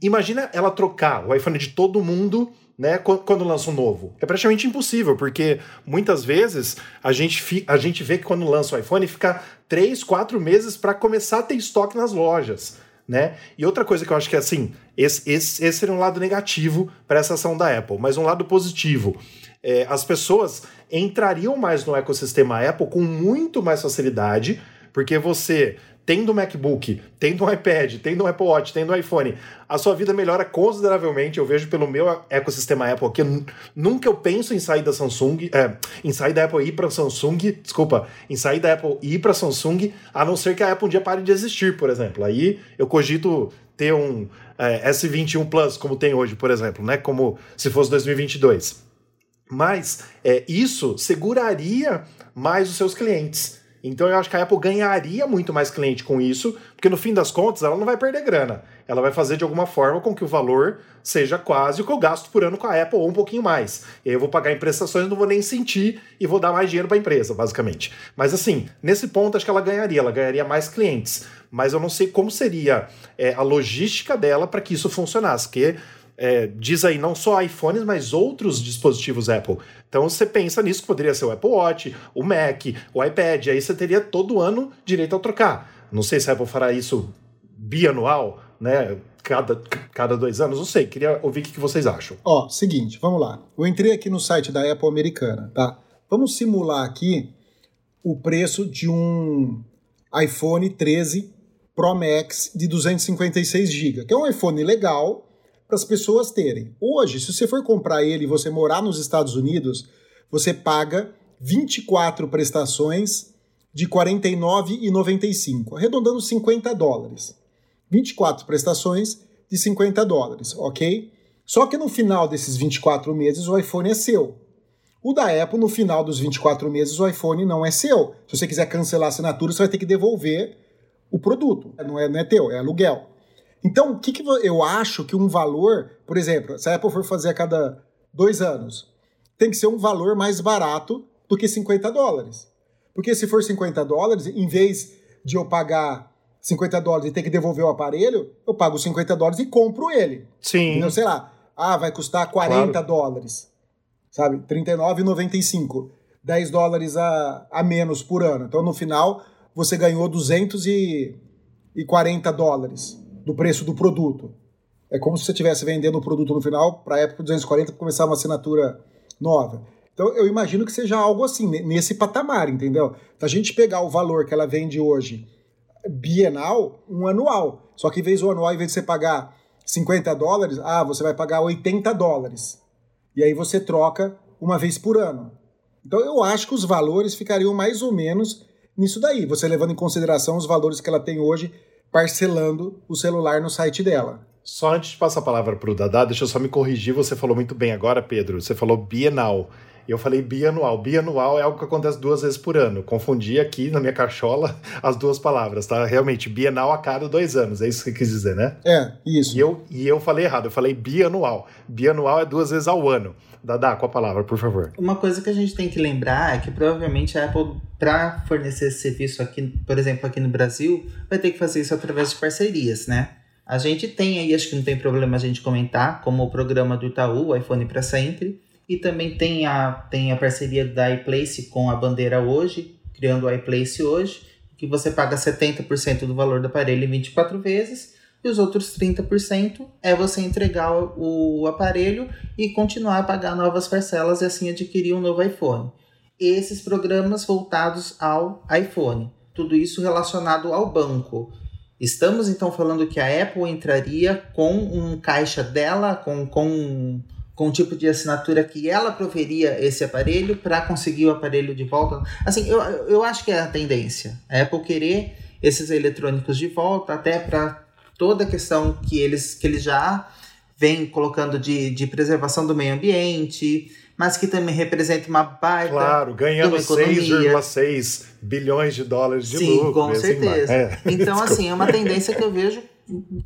Imagina ela trocar o iPhone de todo mundo né, quando lança um novo. É praticamente impossível, porque muitas vezes a gente, a gente vê que quando lança o iPhone fica três, quatro meses para começar a ter estoque nas lojas. Né? E outra coisa que eu acho que é assim, esse, esse, esse seria um lado negativo para essa ação da Apple, mas um lado positivo. É, as pessoas entrariam mais no ecossistema Apple com muito mais facilidade, porque você tendo um MacBook, tendo um iPad, tendo um Apple Watch, tendo um iPhone, a sua vida melhora consideravelmente. Eu vejo pelo meu ecossistema Apple que nunca eu penso em sair da Samsung, é, em sair da Apple e ir para Samsung, desculpa, em sair da Apple e ir para Samsung, a não ser que a Apple um dia pare de existir, por exemplo. Aí eu cogito ter um é, S21 Plus como tem hoje, por exemplo, né? Como se fosse 2022. Mas é, isso seguraria mais os seus clientes. Então eu acho que a Apple ganharia muito mais cliente com isso, porque no fim das contas ela não vai perder grana. Ela vai fazer de alguma forma com que o valor seja quase o que eu gasto por ano com a Apple ou um pouquinho mais. E aí eu vou pagar em prestações, não vou nem sentir e vou dar mais dinheiro para a empresa, basicamente. Mas assim, nesse ponto acho que ela ganharia, ela ganharia mais clientes. Mas eu não sei como seria é, a logística dela para que isso funcionasse, porque é, diz aí não só iPhones, mas outros dispositivos Apple. Então você pensa nisso que poderia ser o Apple Watch, o Mac, o iPad, aí você teria todo ano direito a trocar. Não sei se a Apple fará isso bianual, né? Cada, cada dois anos, não sei. Queria ouvir o que vocês acham. Ó, seguinte, vamos lá. Eu entrei aqui no site da Apple americana, tá? Vamos simular aqui o preço de um iPhone 13 Pro Max de 256 GB, que é um iPhone legal, para as pessoas terem. Hoje, se você for comprar ele e você morar nos Estados Unidos, você paga 24 prestações de R$ 49,95, arredondando 50 dólares. 24 prestações de 50 dólares, ok? Só que no final desses 24 meses o iPhone é seu. O da Apple, no final dos 24 meses, o iPhone não é seu. Se você quiser cancelar a assinatura, você vai ter que devolver o produto. Não é, não é teu, é aluguel. Então, o que, que eu acho que um valor, por exemplo, se a Apple for fazer a cada dois anos, tem que ser um valor mais barato do que 50 dólares. Porque se for 50 dólares, em vez de eu pagar 50 dólares e ter que devolver o aparelho, eu pago 50 dólares e compro ele. Sim. Então, sei lá, ah, vai custar 40 claro. dólares, sabe? 39,95. 10 dólares a, a menos por ano. Então, no final, você ganhou 240 dólares do preço do produto. É como se você estivesse vendendo o produto no final para a época 240 para começar uma assinatura nova. Então eu imagino que seja algo assim, nesse patamar, entendeu? Da gente pegar o valor que ela vende hoje bienal, um anual. Só que em vez do anual, em vez de você pagar 50 dólares, ah, você vai pagar 80 dólares. E aí você troca uma vez por ano. Então eu acho que os valores ficariam mais ou menos nisso daí, você levando em consideração os valores que ela tem hoje parcelando o celular no site dela. Só antes de passar a palavra para o Dadá, deixa eu só me corrigir. Você falou muito bem agora, Pedro. Você falou bienal. Eu falei bianual. Bianual é algo que acontece duas vezes por ano. Confundi aqui na minha cachola [laughs] as duas palavras, tá? Realmente, bienal a cada dois anos. É isso que você quis dizer, né? É, isso. E eu, e eu falei errado. Eu falei bianual. Bianual é duas vezes ao ano. Dadá, com a palavra, por favor. Uma coisa que a gente tem que lembrar é que provavelmente a Apple, para fornecer esse serviço aqui, por exemplo, aqui no Brasil, vai ter que fazer isso através de parcerias, né? A gente tem aí, acho que não tem problema a gente comentar, como o programa do Itaú, o iPhone para sempre, e também tem a, tem a parceria da iPlace com a Bandeira hoje, criando o iPlace hoje, que você paga 70% do valor do aparelho em 24 vezes, e os outros 30% é você entregar o aparelho e continuar a pagar novas parcelas e assim adquirir um novo iPhone. Esses programas voltados ao iPhone, tudo isso relacionado ao banco. Estamos então falando que a Apple entraria com um caixa dela, com, com, com um tipo de assinatura que ela proveria esse aparelho para conseguir o aparelho de volta. Assim, eu, eu acho que é a tendência. A Apple querer esses eletrônicos de volta, até para toda a questão que eles, que eles já vêm colocando de, de preservação do meio ambiente, mas que também representa uma baita. Claro, ganhando 6,6 bilhões de dólares de Sim, lucro. com assim, certeza. é. [laughs] Então, assim, é uma tendência que eu vejo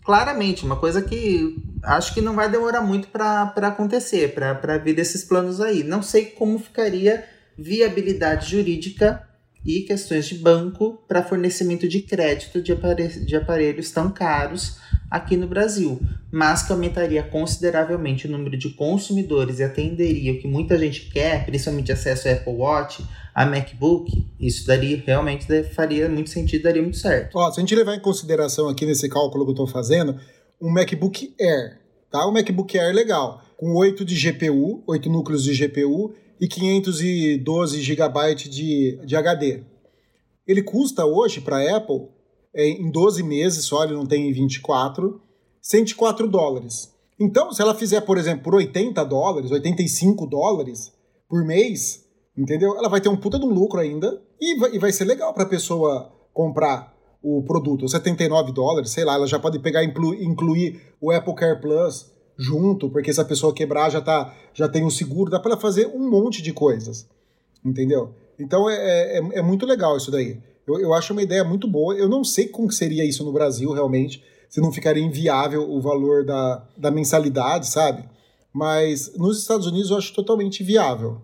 claramente, uma coisa que acho que não vai demorar muito para acontecer, para vir esses planos aí. Não sei como ficaria viabilidade jurídica e questões de banco para fornecimento de crédito de, apare de aparelhos tão caros aqui no Brasil, mas que aumentaria consideravelmente o número de consumidores e atenderia o que muita gente quer, principalmente acesso ao Apple Watch, a MacBook, isso daria realmente faria muito sentido, daria muito certo. Ó, se a gente levar em consideração aqui nesse cálculo que eu estou fazendo, um MacBook Air, tá? Um MacBook Air legal, com 8 de GPU, 8 núcleos de GPU e 512 GB de, de HD. Ele custa hoje para a Apple, é, em 12 meses só, ele não tem em 24, 104 dólares. Então, se ela fizer, por exemplo, por 80 dólares, 85 dólares por mês, entendeu? Ela vai ter um puta de um lucro ainda e vai, e vai ser legal para a pessoa comprar o produto. 79 dólares, sei lá, ela já pode pegar e inclu, incluir o Apple Care Plus junto, porque se a pessoa quebrar já, tá, já tem um seguro, dá para fazer um monte de coisas, entendeu? Então é, é, é, é muito legal isso daí. Eu, eu acho uma ideia muito boa. Eu não sei como seria isso no Brasil, realmente, se não ficaria inviável o valor da, da mensalidade, sabe? Mas nos Estados Unidos eu acho totalmente viável.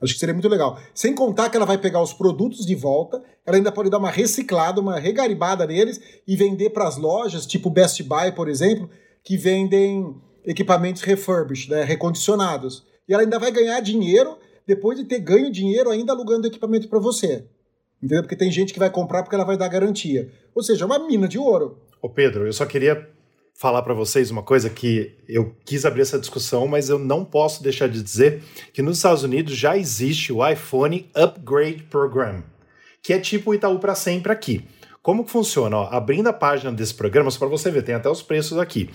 Acho que seria muito legal. Sem contar que ela vai pegar os produtos de volta, ela ainda pode dar uma reciclada, uma regaribada neles e vender para as lojas, tipo Best Buy, por exemplo, que vendem equipamentos refurbished, né, recondicionados. E ela ainda vai ganhar dinheiro depois de ter ganho dinheiro ainda alugando equipamento para você. Entendeu? Porque tem gente que vai comprar porque ela vai dar garantia. Ou seja, é uma mina de ouro. Ô Pedro, eu só queria falar para vocês uma coisa que eu quis abrir essa discussão, mas eu não posso deixar de dizer que nos Estados Unidos já existe o iPhone Upgrade Program, que é tipo o Itaú para sempre aqui. Como que funciona? Ó, abrindo a página desse programa, só para você ver, tem até os preços aqui.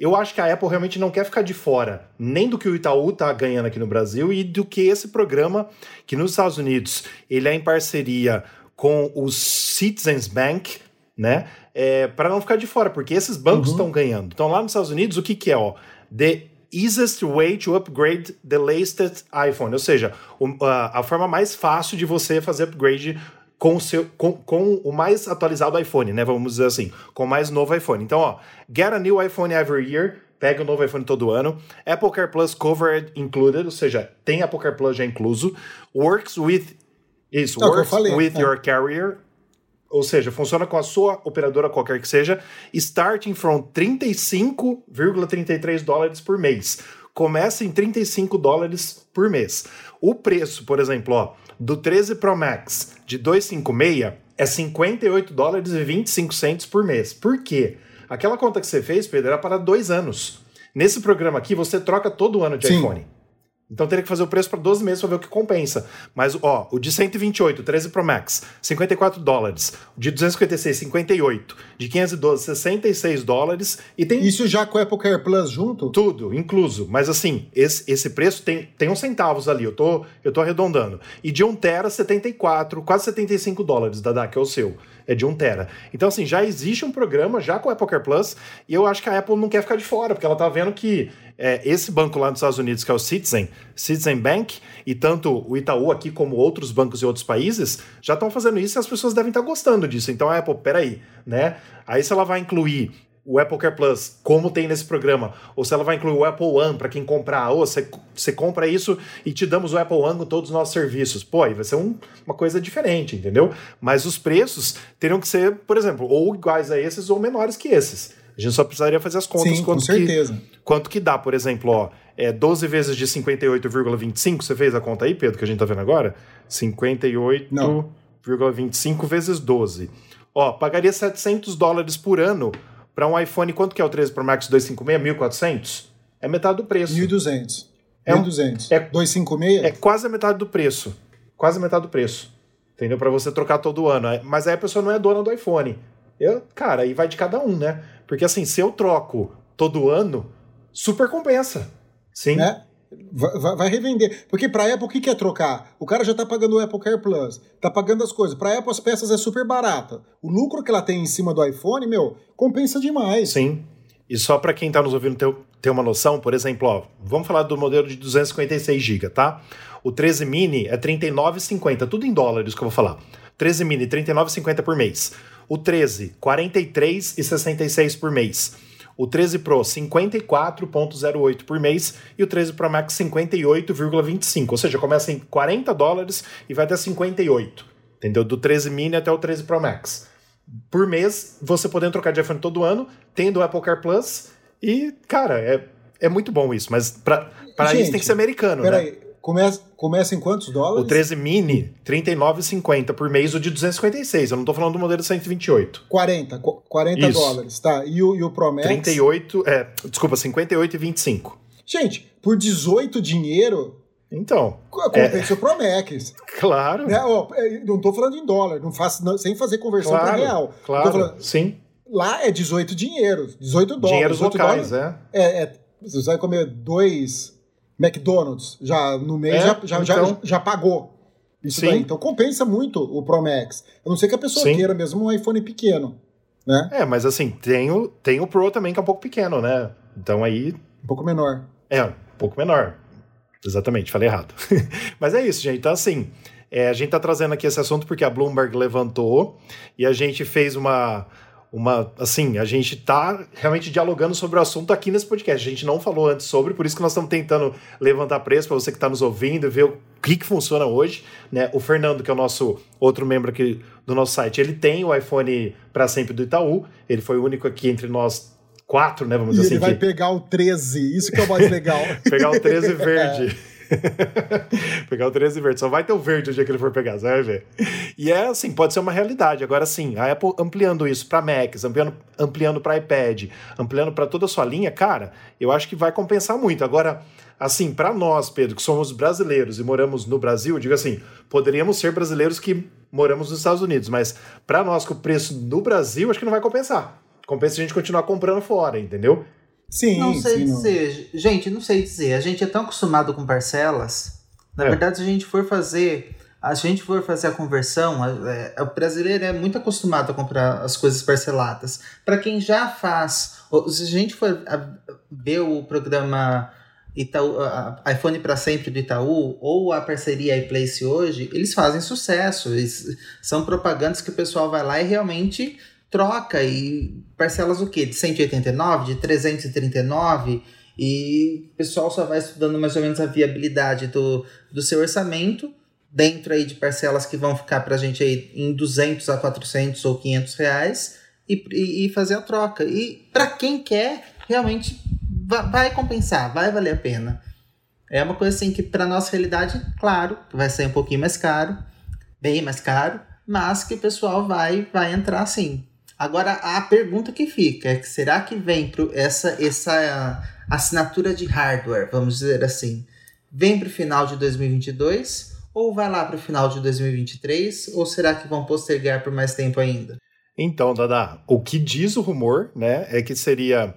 Eu acho que a Apple realmente não quer ficar de fora nem do que o Itaú está ganhando aqui no Brasil e do que esse programa, que nos Estados Unidos ele é em parceria com o Citizens Bank, né? É, para não ficar de fora, porque esses bancos estão uhum. ganhando. Então, lá nos Estados Unidos, o que, que é? Ó, the easiest way to upgrade the latest iPhone, ou seja, a, a forma mais fácil de você fazer upgrade com o, seu, com, com o mais atualizado iPhone, né? Vamos dizer assim, com o mais novo iPhone. Então, ó, get a new iPhone every year, pega o um novo iPhone todo ano. Apple Care Plus covered included, ou seja, tem Apple Care Plus já incluso. Works with isso, é works falei, with é. your carrier. Ou seja, funciona com a sua operadora qualquer que seja, starting from 35,33 dólares por mês. Começa em 35 dólares por mês. O preço, por exemplo, ó, do 13 Pro Max de 256 é 58 dólares e 25 centos por mês. Por quê? Aquela conta que você fez, Pedro, era para dois anos. Nesse programa aqui, você troca todo ano de Sim. iPhone. Então teria que fazer o preço para 12 meses para ver o que compensa. Mas, ó, o de 128, 13 Pro Max, 54 dólares. O de 256, 58. De 512, 66 dólares. E tem. Isso já com o Apple Care Plus junto? Tudo, incluso. Mas assim, esse, esse preço tem, tem uns centavos ali, eu tô, eu tô arredondando. E de 1 tera, 74, quase 75 dólares, da que é o seu é de 1 tera. Então, assim, já existe um programa já com o Apple Care Plus e eu acho que a Apple não quer ficar de fora, porque ela tá vendo que é, esse banco lá nos Estados Unidos, que é o Citizen, Citizen Bank, e tanto o Itaú aqui como outros bancos em outros países, já estão fazendo isso e as pessoas devem estar gostando disso. Então a Apple, peraí, né? Aí se ela vai incluir o Apple Care Plus, como tem nesse programa, ou se ela vai incluir o Apple One para quem comprar, ou você, você compra isso e te damos o Apple One com todos os nossos serviços. Pô, aí vai ser um, uma coisa diferente, entendeu? Mas os preços teriam que ser, por exemplo, ou iguais a esses ou menores que esses. A gente só precisaria fazer as contas Sim, quanto, com certeza. Que, quanto que dá, por exemplo, ó, é 12 vezes de 58,25, você fez a conta aí, Pedro, que a gente tá vendo agora? 58,25 vezes 12. Ó, pagaria 700 dólares por ano para um iPhone, quanto que é o 13 Pro Max 256? 1.400? É metade do preço. 1.200. É 1.200. É, 256? É quase a metade do preço. Quase a metade do preço. Entendeu? Para você trocar todo ano. Mas aí a pessoa não é dona do iPhone. Eu, cara, aí vai de cada um, né? Porque assim, se eu troco todo ano, super compensa. Sim. Né? Vai, vai, revender. Porque para Apple, o que, quer é trocar? O cara já está pagando o Apple Care Plus, está pagando as coisas. Para Apple, as peças é super barata. O lucro que ela tem em cima do iPhone, meu, compensa demais. Sim. E só para quem está nos ouvindo ter, ter uma noção, por exemplo, ó, vamos falar do modelo de 256 GB, tá? O 13 mini é 39,50, tudo em dólares que eu vou falar. 13 mini 39,50 por mês. O 13 43,66 por mês. O 13 Pro 54.08 por mês e o 13 Pro Max 58,25, ou seja, começa em 40 dólares e vai até 58, entendeu? Do 13 mini até o 13 Pro Max. Por mês, você podendo trocar de iPhone todo ano, tendo o Apple Car Plus e, cara, é, é muito bom isso, mas para isso tem que ser americano, né? Aí. Começa, começa em quantos dólares? O 13 mini, R$ 39,50 por mês, o de 256. Eu não tô falando do modelo 128. 40, 40 Isso. dólares, tá. E o, e o Pro Max? 38, é, desculpa, 58,25. Gente, por 18 dinheiro, então. Compensa é... o Pro Max. Claro. Né? Ó, é, não tô falando em dólar, não faço, não, sem fazer conversão claro, para real. Claro, falando, sim. Lá é 18 dinheiro, 18 dólares. Dinheiros 18 locais, dólares, é. é. é. Você vai comer dois McDonald's já no mês é, já, já, então... já, já, pagou. Isso daí. Então compensa muito o Pro Max. A não ser que a pessoa Sim. queira mesmo um iPhone pequeno. Né? É, mas assim, tem o, tem o Pro também, que é um pouco pequeno, né? Então aí. Um pouco menor. É, um pouco menor. Exatamente, falei errado. [laughs] mas é isso, gente. Então, assim, é, a gente tá trazendo aqui esse assunto porque a Bloomberg levantou e a gente fez uma uma assim, a gente tá realmente dialogando sobre o assunto aqui nesse podcast. A gente não falou antes sobre, por isso que nós estamos tentando levantar preço para você que está nos ouvindo e ver o que, que funciona hoje, né? O Fernando, que é o nosso outro membro aqui do nosso site, ele tem o iPhone para sempre do Itaú. Ele foi o único aqui entre nós quatro, né, vamos e dizer ele assim. vai que... pegar o 13, isso que é o mais legal. [laughs] pegar o 13 [laughs] verde. [laughs] pegar o 13 verde. Só vai ter o verde o dia que ele for pegar, você vai ver. E é assim, pode ser uma realidade. Agora sim, a Apple ampliando isso para Macs, ampliando, ampliando para iPad, ampliando para toda a sua linha, cara, eu acho que vai compensar muito. Agora, assim, para nós, Pedro, que somos brasileiros e moramos no Brasil, digo assim, poderíamos ser brasileiros que moramos nos Estados Unidos, mas para nós com o preço no Brasil, acho que não vai compensar. Compensa a gente continuar comprando fora, entendeu? Sim, não sei sim, dizer. Não. Gente, não sei dizer. A gente é tão acostumado com parcelas. Na é. verdade, se a gente for fazer. A gente for fazer a conversão, é, o brasileiro é muito acostumado a comprar as coisas parceladas. Para quem já faz, se a gente for ver o programa Itaú, iPhone para sempre do Itaú ou a parceria iPlace hoje, eles fazem sucesso. Eles, são propagandas que o pessoal vai lá e realmente troca e parcelas o quê? De 189, de 339 e o pessoal só vai estudando mais ou menos a viabilidade do, do seu orçamento dentro aí de parcelas que vão ficar para a gente aí em 200 a 400 ou 500 reais e, e, e fazer a troca. E para quem quer, realmente vai, compensar, vai valer a pena. É uma coisa assim que para nossa realidade, claro, vai ser um pouquinho mais caro, bem mais caro, mas que o pessoal vai vai entrar sim. Agora, a pergunta que fica é que será que vem pro essa, essa assinatura de hardware, vamos dizer assim, vem para o final de 2022 ou vai lá para o final de 2023 ou será que vão postergar por mais tempo ainda? Então, Dada, o que diz o rumor, né, é que seria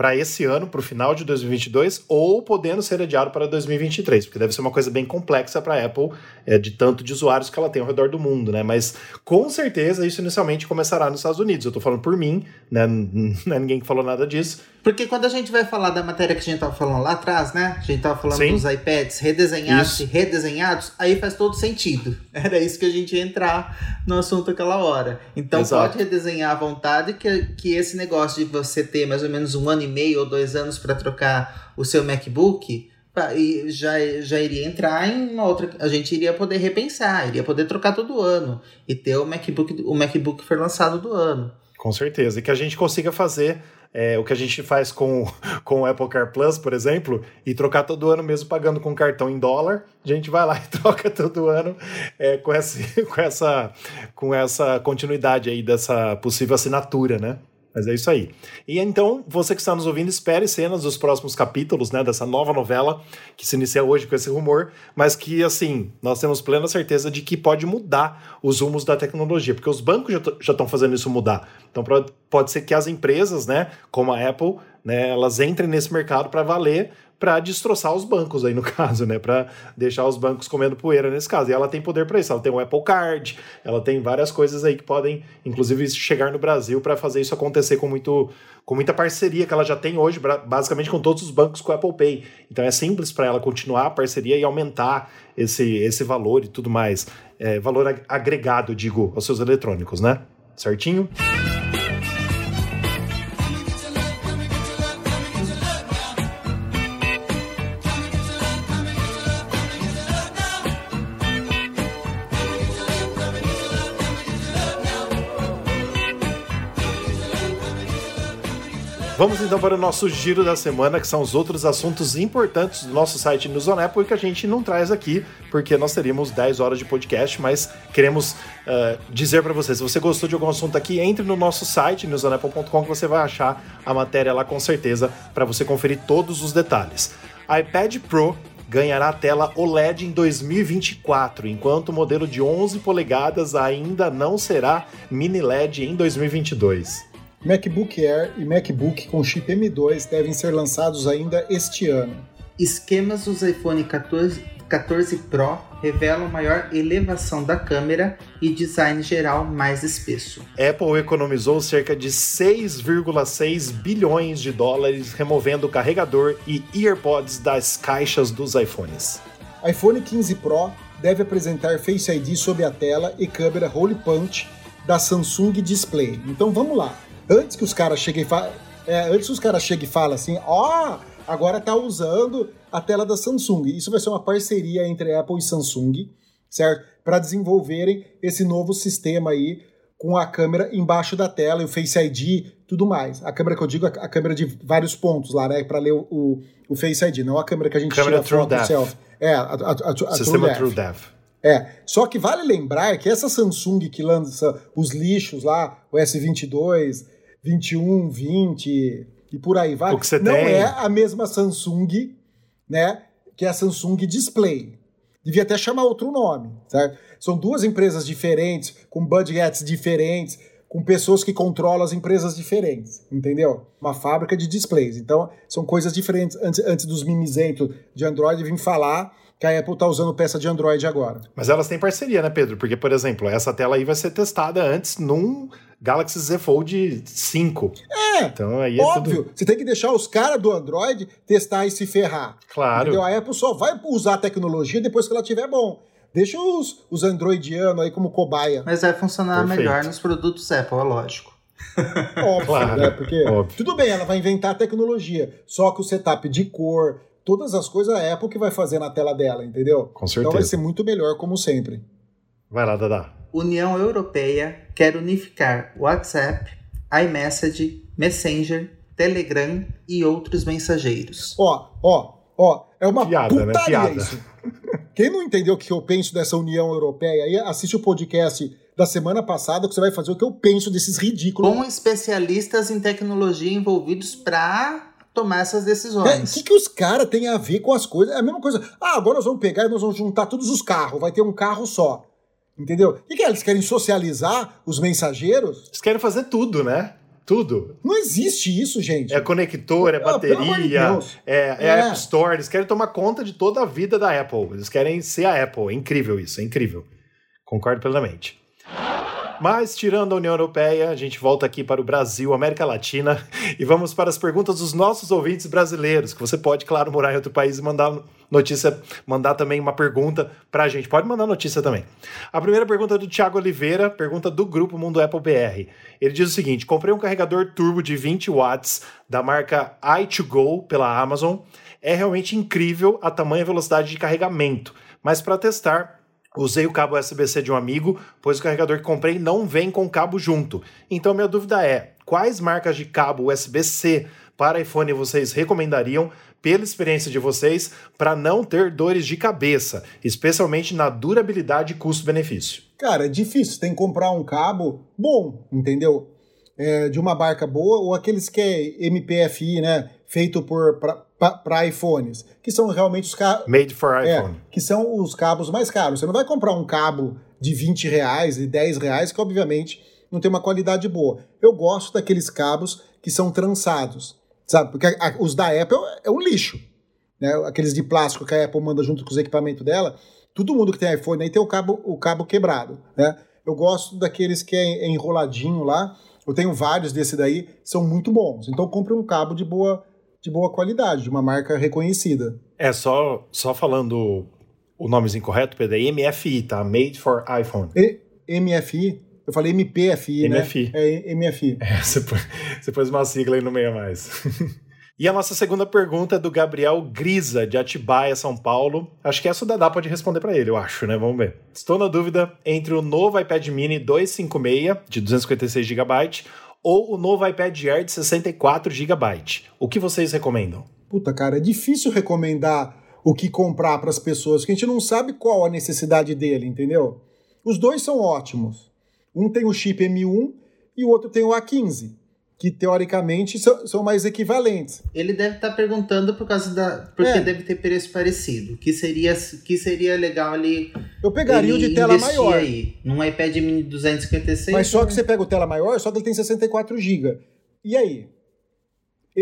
para esse ano, para o final de 2022, ou podendo ser adiado para 2023, porque deve ser uma coisa bem complexa para a Apple, é, de tanto de usuários que ela tem ao redor do mundo, né? Mas com certeza isso inicialmente começará nos Estados Unidos. Eu estou falando por mim, né? Não [laughs] é ninguém que falou nada disso. Porque quando a gente vai falar da matéria que a gente estava falando lá atrás, né? A gente estava falando Sim. dos iPads redesenhados isso. e redesenhados, aí faz todo sentido. [laughs] Era isso que a gente ia entrar no assunto aquela hora. Então Exato. pode redesenhar à vontade que, que esse negócio de você ter mais ou menos um ano e meio ou dois anos para trocar o seu MacBook e já, já iria entrar em uma outra. A gente iria poder repensar, iria poder trocar todo ano e ter o MacBook, o MacBook que foi lançado do ano. Com certeza. E que a gente consiga fazer é, o que a gente faz com, [laughs] com o Apple Car Plus, por exemplo, e trocar todo ano mesmo pagando com cartão em dólar, a gente vai lá [laughs] e troca todo ano é, com, essa, [laughs] com, essa, com essa continuidade aí dessa possível assinatura, né? Mas é isso aí. E então, você que está nos ouvindo, espere cenas dos próximos capítulos, né, dessa nova novela que se inicia hoje com esse rumor, mas que, assim, nós temos plena certeza de que pode mudar os rumos da tecnologia, porque os bancos já estão fazendo isso mudar. Então, pode ser que as empresas, né, como a Apple, né, elas entrem nesse mercado para valer, para destroçar os bancos aí no [laughs] caso, né? Para deixar os bancos comendo poeira nesse caso. E ela tem poder para isso. Ela tem o Apple Card, ela tem várias coisas aí que podem, inclusive, chegar no Brasil para fazer isso acontecer com muito com muita parceria que ela já tem hoje, basicamente com todos os bancos com o Apple Pay. Então é simples para ela continuar a parceria e aumentar esse, esse valor e tudo mais. É, valor agregado, digo, aos seus eletrônicos, né? Certinho? Vamos então para o nosso giro da semana, que são os outros assuntos importantes do nosso site News on Apple que a gente não traz aqui, porque nós teríamos 10 horas de podcast, mas queremos uh, dizer para você, se você gostou de algum assunto aqui, entre no nosso site newsonapple.com que você vai achar a matéria lá com certeza para você conferir todos os detalhes. iPad Pro ganhará tela OLED em 2024, enquanto o modelo de 11 polegadas ainda não será mini LED em 2022. MacBook Air e MacBook com chip M2 devem ser lançados ainda este ano. Esquemas dos iPhone 14, 14 Pro revelam maior elevação da câmera e design geral mais espesso. Apple economizou cerca de 6,6 bilhões de dólares removendo o carregador e EarPods das caixas dos iPhones. iPhone 15 Pro deve apresentar Face ID sob a tela e câmera Hole Punch da Samsung Display. Então vamos lá antes que os caras cheguem e é, antes que os caras cheguem e falem assim, ó, oh, agora tá usando a tela da Samsung. Isso vai ser uma parceria entre Apple e Samsung, certo? Para desenvolverem esse novo sistema aí com a câmera embaixo da tela e o Face ID, tudo mais. A câmera que eu digo, a, câmera de vários pontos lá, né, para ler o, o, o, Face ID, não a câmera que a gente câmera tira foto selfie. É, a, a, a, Sistema True Depth. É, só que vale lembrar que essa Samsung que lança os lixos lá, o S22, 21, 20 e por aí vai. Não tem. é a mesma Samsung, né? Que é a Samsung Display. Devia até chamar outro nome, certo? São duas empresas diferentes, com budgets diferentes, com pessoas que controlam as empresas diferentes, entendeu? Uma fábrica de displays. Então, são coisas diferentes. Antes, antes dos mimizentos de Android vir falar que a Apple está usando peça de Android agora. Mas elas têm parceria, né, Pedro? Porque, por exemplo, essa tela aí vai ser testada antes num Galaxy Z Fold 5. É, então, aí é óbvio. Tudo... Você tem que deixar os caras do Android testar e se ferrar. Claro. Entendeu? A Apple só vai usar a tecnologia depois que ela tiver bom. Deixa os, os androidianos aí como cobaia. Mas vai funcionar Perfeito. melhor nos produtos Apple, é lógico. Óbvio, claro, né? Porque óbvio. tudo bem, ela vai inventar a tecnologia. Só que o setup de cor, todas as coisas a Apple que vai fazer na tela dela, entendeu? Com certeza. Então vai ser muito melhor, como sempre. Vai lá, Dada. União Europeia quer unificar WhatsApp, iMessage, Messenger, Telegram e outros mensageiros. Ó, ó, ó, é uma Piada, né? putaria né? Piada. isso. Quem não entendeu o que eu penso dessa União Europeia, aí assiste o podcast da semana passada que você vai fazer o que eu penso desses ridículos. Com especialistas em tecnologia envolvidos para tomar essas decisões. O que, que os caras têm a ver com as coisas? É a mesma coisa. Ah, agora nós vamos pegar e nós vamos juntar todos os carros, vai ter um carro só. Entendeu? O que, que é? Eles querem socializar os mensageiros? Eles querem fazer tudo, né? Tudo. Não existe isso, gente. É conector, é ah, bateria, de é, é, é App Store. Eles querem tomar conta de toda a vida da Apple. Eles querem ser a Apple. É incrível isso, é incrível. Concordo plenamente. Mas, tirando a União Europeia, a gente volta aqui para o Brasil, América Latina, [laughs] e vamos para as perguntas dos nossos ouvintes brasileiros, que você pode, claro, morar em outro país e mandar notícia, mandar também uma pergunta para a gente. Pode mandar notícia também. A primeira pergunta é do Thiago Oliveira, pergunta do grupo Mundo Apple BR. Ele diz o seguinte: comprei um carregador turbo de 20 watts da marca i2Go pela Amazon. É realmente incrível a tamanha velocidade de carregamento, mas para testar Usei o cabo USB-C de um amigo, pois o carregador que comprei não vem com cabo junto. Então minha dúvida é: quais marcas de cabo USB-C para iPhone vocês recomendariam, pela experiência de vocês, para não ter dores de cabeça, especialmente na durabilidade e custo-benefício? Cara, é difícil. Tem que comprar um cabo bom, entendeu? É, de uma marca boa, ou aqueles que é MPFI, né? Feito por para iPhones, que são realmente os cabos. Made for é, iPhone. É, que são os cabos mais caros. Você não vai comprar um cabo de 20 reais e 10 reais, que obviamente não tem uma qualidade boa. Eu gosto daqueles cabos que são trançados, sabe? Porque a, a, os da Apple é um lixo. né, aqueles de plástico que a Apple manda junto com os equipamentos dela, todo mundo que tem iPhone aí tem o cabo, o cabo quebrado, né? Eu gosto daqueles que é enroladinho lá. Eu tenho vários desse daí, são muito bons. Então compre um cabo de boa, de boa qualidade, de uma marca reconhecida. É, só, só falando o nome incorreto, Pedro, é MFI, tá? Made for iPhone. E, MFI? Eu falei MPFI, MFI. né? É MFI. [laughs] É, você, pôs, você pôs uma sigla aí no meio a mais. [laughs] E a nossa segunda pergunta é do Gabriel Grisa, de Atibaia, São Paulo. Acho que essa o Dadá pode responder para ele, eu acho, né? Vamos ver. Estou na dúvida entre o novo iPad mini 256, de 256 GB, ou o novo iPad Air de 64 GB. O que vocês recomendam? Puta, cara, é difícil recomendar o que comprar para as pessoas, porque a gente não sabe qual a necessidade dele, entendeu? Os dois são ótimos. Um tem o chip M1 e o outro tem o A15 que teoricamente são, são mais equivalentes. Ele deve estar tá perguntando por causa da. Porque é. deve ter preço parecido. Que seria, que seria legal ali. Eu pegaria o de tela maior. Aí, num iPad mini 256. Mas só que você pega o tela maior, só que ele tem 64 GB. E aí?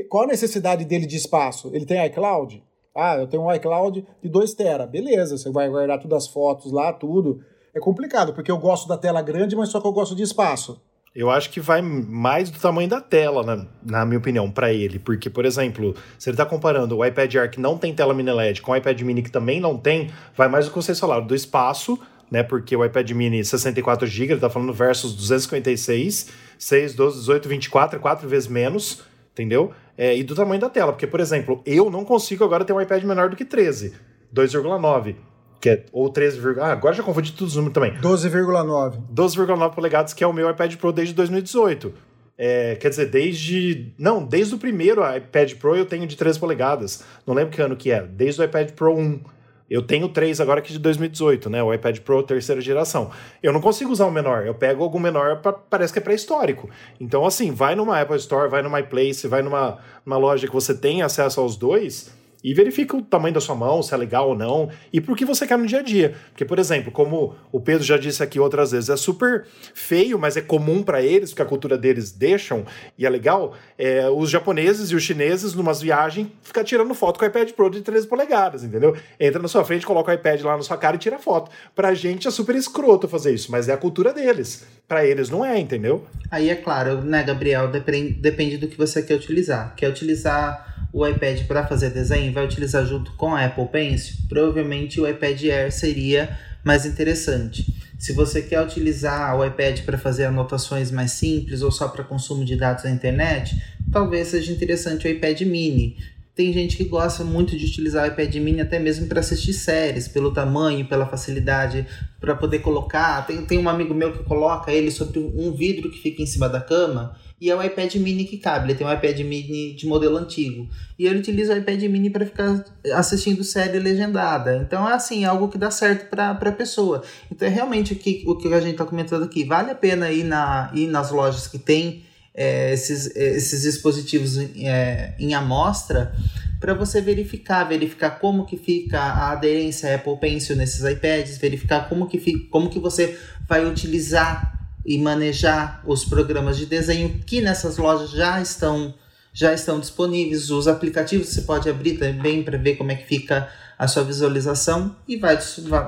Qual a necessidade dele de espaço? Ele tem iCloud? Ah, eu tenho um iCloud de 2 TB. Beleza, você vai guardar todas as fotos lá, tudo. É complicado, porque eu gosto da tela grande, mas só que eu gosto de espaço. Eu acho que vai mais do tamanho da tela, na, na minha opinião, para ele. Porque, por exemplo, se ele está comparando o iPad Air que não tem tela mini LED com o iPad mini que também não tem, vai mais do que vocês falaram, do espaço, né? Porque o iPad mini 64 GB, ele tá falando versus 256, 6, 12, 18, 24, é quatro vezes menos, entendeu? É, e do tamanho da tela. Porque, por exemplo, eu não consigo agora ter um iPad menor do que 13, 2,9 que é ou 13, ah, agora já confundi todos os números também. 12,9. 12,9 polegadas, que é o meu iPad Pro desde 2018. É, quer dizer, desde. Não, desde o primeiro iPad Pro eu tenho de 13 polegadas. Não lembro que ano que é. Desde o iPad Pro 1. Eu tenho 3 agora que é de 2018, né? O iPad Pro terceira geração. Eu não consigo usar o menor. Eu pego algum menor, pra, parece que é pré-histórico. Então, assim, vai numa Apple Store, vai numa iPlace, vai numa, numa loja que você tem acesso aos dois e verifica o tamanho da sua mão, se é legal ou não, e por que você quer no dia a dia. Porque, por exemplo, como o Pedro já disse aqui outras vezes, é super feio, mas é comum para eles, porque a cultura deles deixam, e é legal, é, os japoneses e os chineses, numas viagens, ficar tirando foto com o iPad Pro de 13 polegadas, entendeu? Entra na sua frente, coloca o iPad lá na sua cara e tira foto. Pra gente é super escroto fazer isso, mas é a cultura deles. Para eles não é, entendeu? Aí é claro, né, Gabriel, depende do que você quer utilizar. Quer utilizar o iPad para fazer desenho vai utilizar junto com a Apple Pencil, provavelmente o iPad Air seria mais interessante. Se você quer utilizar o iPad para fazer anotações mais simples ou só para consumo de dados na internet, talvez seja interessante o iPad Mini. Tem gente que gosta muito de utilizar o iPad Mini até mesmo para assistir séries, pelo tamanho, pela facilidade para poder colocar. Tem, tem um amigo meu que coloca ele sobre um vidro que fica em cima da cama e é o iPad mini que cabe. Ele tem um iPad mini de modelo antigo. E ele utiliza o iPad mini para ficar assistindo série legendada. Então é assim, algo que dá certo para a pessoa. Então é realmente o que, o que a gente está comentando aqui. Vale a pena ir, na, ir nas lojas que tem é, esses, esses dispositivos é, em amostra para você verificar, verificar como que fica a aderência Apple Pencil nesses iPads, verificar como que, fica, como que você vai utilizar e manejar os programas de desenho que nessas lojas já estão já estão disponíveis. Os aplicativos você pode abrir também para ver como é que fica a sua visualização e vai,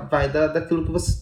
vai, da, daquilo que você.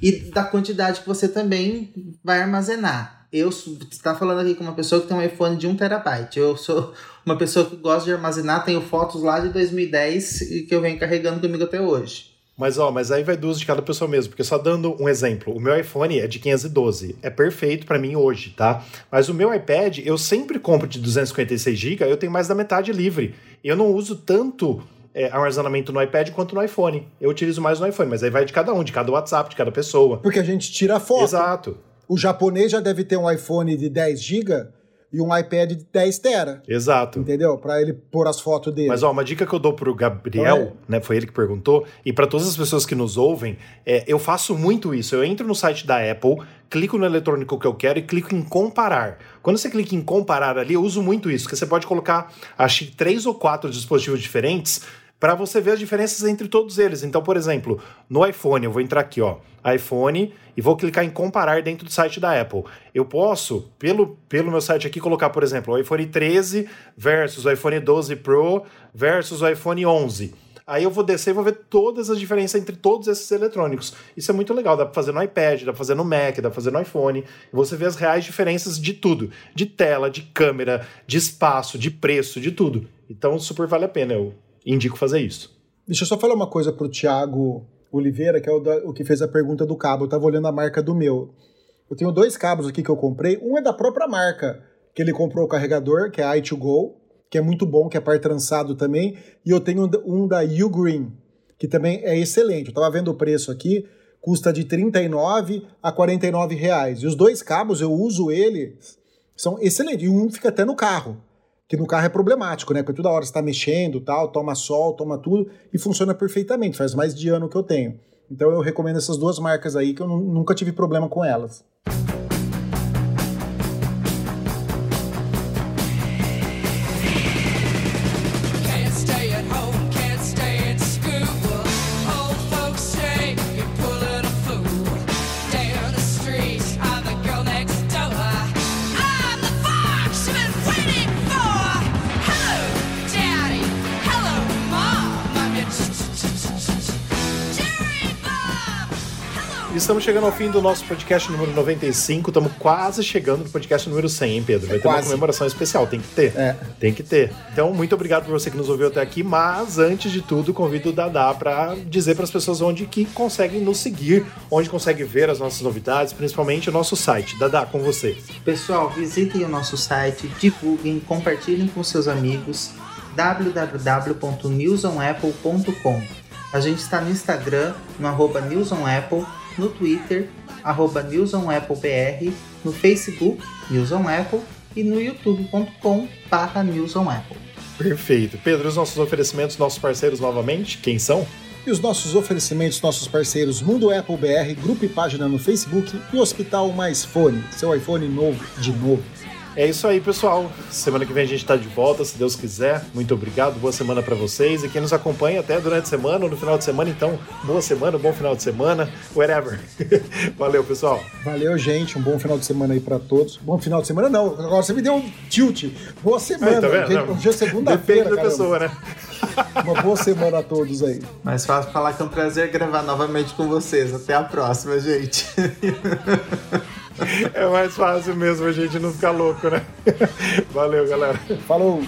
E da quantidade que você também vai armazenar. Eu está falando aqui com uma pessoa que tem um iPhone de 1 terabyte. Eu sou uma pessoa que gosta de armazenar, tenho fotos lá de 2010 e que eu venho carregando comigo até hoje. Mas ó, mas aí vai do uso de cada pessoa mesmo, porque só dando um exemplo, o meu iPhone é de 512, é perfeito para mim hoje, tá? Mas o meu iPad, eu sempre compro de 256 GB, eu tenho mais da metade livre. Eu não uso tanto é, armazenamento no iPad quanto no iPhone. Eu utilizo mais no iPhone, mas aí vai de cada um, de cada WhatsApp, de cada pessoa. Porque a gente tira foto. Exato. O japonês já deve ter um iPhone de 10 GB e um iPad de 10 tera. Exato. Entendeu? Para ele pôr as fotos dele. Mas ó, uma dica que eu dou pro Gabriel, é. né, foi ele que perguntou, e para todas as pessoas que nos ouvem, é, eu faço muito isso. Eu entro no site da Apple, clico no eletrônico que eu quero e clico em comparar. Quando você clica em comparar ali, eu uso muito isso, porque você pode colocar, acho que três ou quatro dispositivos diferentes para você ver as diferenças entre todos eles. Então, por exemplo, no iPhone, eu vou entrar aqui, ó, iPhone, e vou clicar em comparar dentro do site da Apple. Eu posso, pelo, pelo meu site aqui, colocar, por exemplo, o iPhone 13 versus o iPhone 12 Pro versus o iPhone 11. Aí eu vou descer e vou ver todas as diferenças entre todos esses eletrônicos. Isso é muito legal, dá para fazer no iPad, dá para fazer no Mac, dá para fazer no iPhone. Você vê as reais diferenças de tudo, de tela, de câmera, de espaço, de preço, de tudo. Então super vale a pena, eu indico fazer isso. Deixa eu só falar uma coisa pro Thiago Oliveira, que é o, da, o que fez a pergunta do cabo. Eu tava olhando a marca do meu. Eu tenho dois cabos aqui que eu comprei. Um é da própria marca, que ele comprou o carregador, que é a i2Go que é muito bom, que é par trançado também. E eu tenho um da Ugreen, que também é excelente. Eu estava vendo o preço aqui, custa de 39 a 49 reais. E os dois cabos, eu uso ele, são excelentes. E um fica até no carro, que no carro é problemático, né? Porque toda hora está mexendo, tal, toma sol, toma tudo, e funciona perfeitamente. Faz mais de ano que eu tenho. Então eu recomendo essas duas marcas aí, que eu nunca tive problema com elas. Estamos chegando ao fim do nosso podcast número 95. Estamos quase chegando no podcast número 100, hein, Pedro? Vai ter quase. uma comemoração especial, tem que ter. É. Tem que ter. Então, muito obrigado por você que nos ouviu até aqui. Mas, antes de tudo, convido o Dadá para dizer para as pessoas onde que conseguem nos seguir, onde conseguem ver as nossas novidades, principalmente o nosso site. Dadá, com você. Pessoal, visitem o nosso site, divulguem, compartilhem com seus amigos www.newsonapple.com. A gente está no Instagram, no arroba newsonapple no Twitter, arroba NewsOnAppleBR, no Facebook, NewsOnApple e no youtube.com barra NewsOnApple. Perfeito. Pedro, os nossos oferecimentos, nossos parceiros novamente, quem são? E os nossos oferecimentos, nossos parceiros Mundo Apple BR, grupo e página no Facebook e Hospital Mais Fone, seu iPhone novo de novo. É isso aí, pessoal. Semana que vem a gente está de volta, se Deus quiser. Muito obrigado, boa semana para vocês. E quem nos acompanha até durante a semana ou no final de semana, então, boa semana, bom final de semana, whatever. [laughs] Valeu, pessoal. Valeu, gente. Um bom final de semana aí para todos. Bom final de semana, não. Agora você me deu um tilt. Boa semana. Aí, tá vendo? Hoje é segunda-feira. Depende da pessoa, né? Uma boa semana a todos aí. Mas fácil falar que é um prazer gravar novamente com vocês. Até a próxima, gente. [laughs] É mais fácil mesmo a gente não ficar louco, né? Valeu, galera. Falou!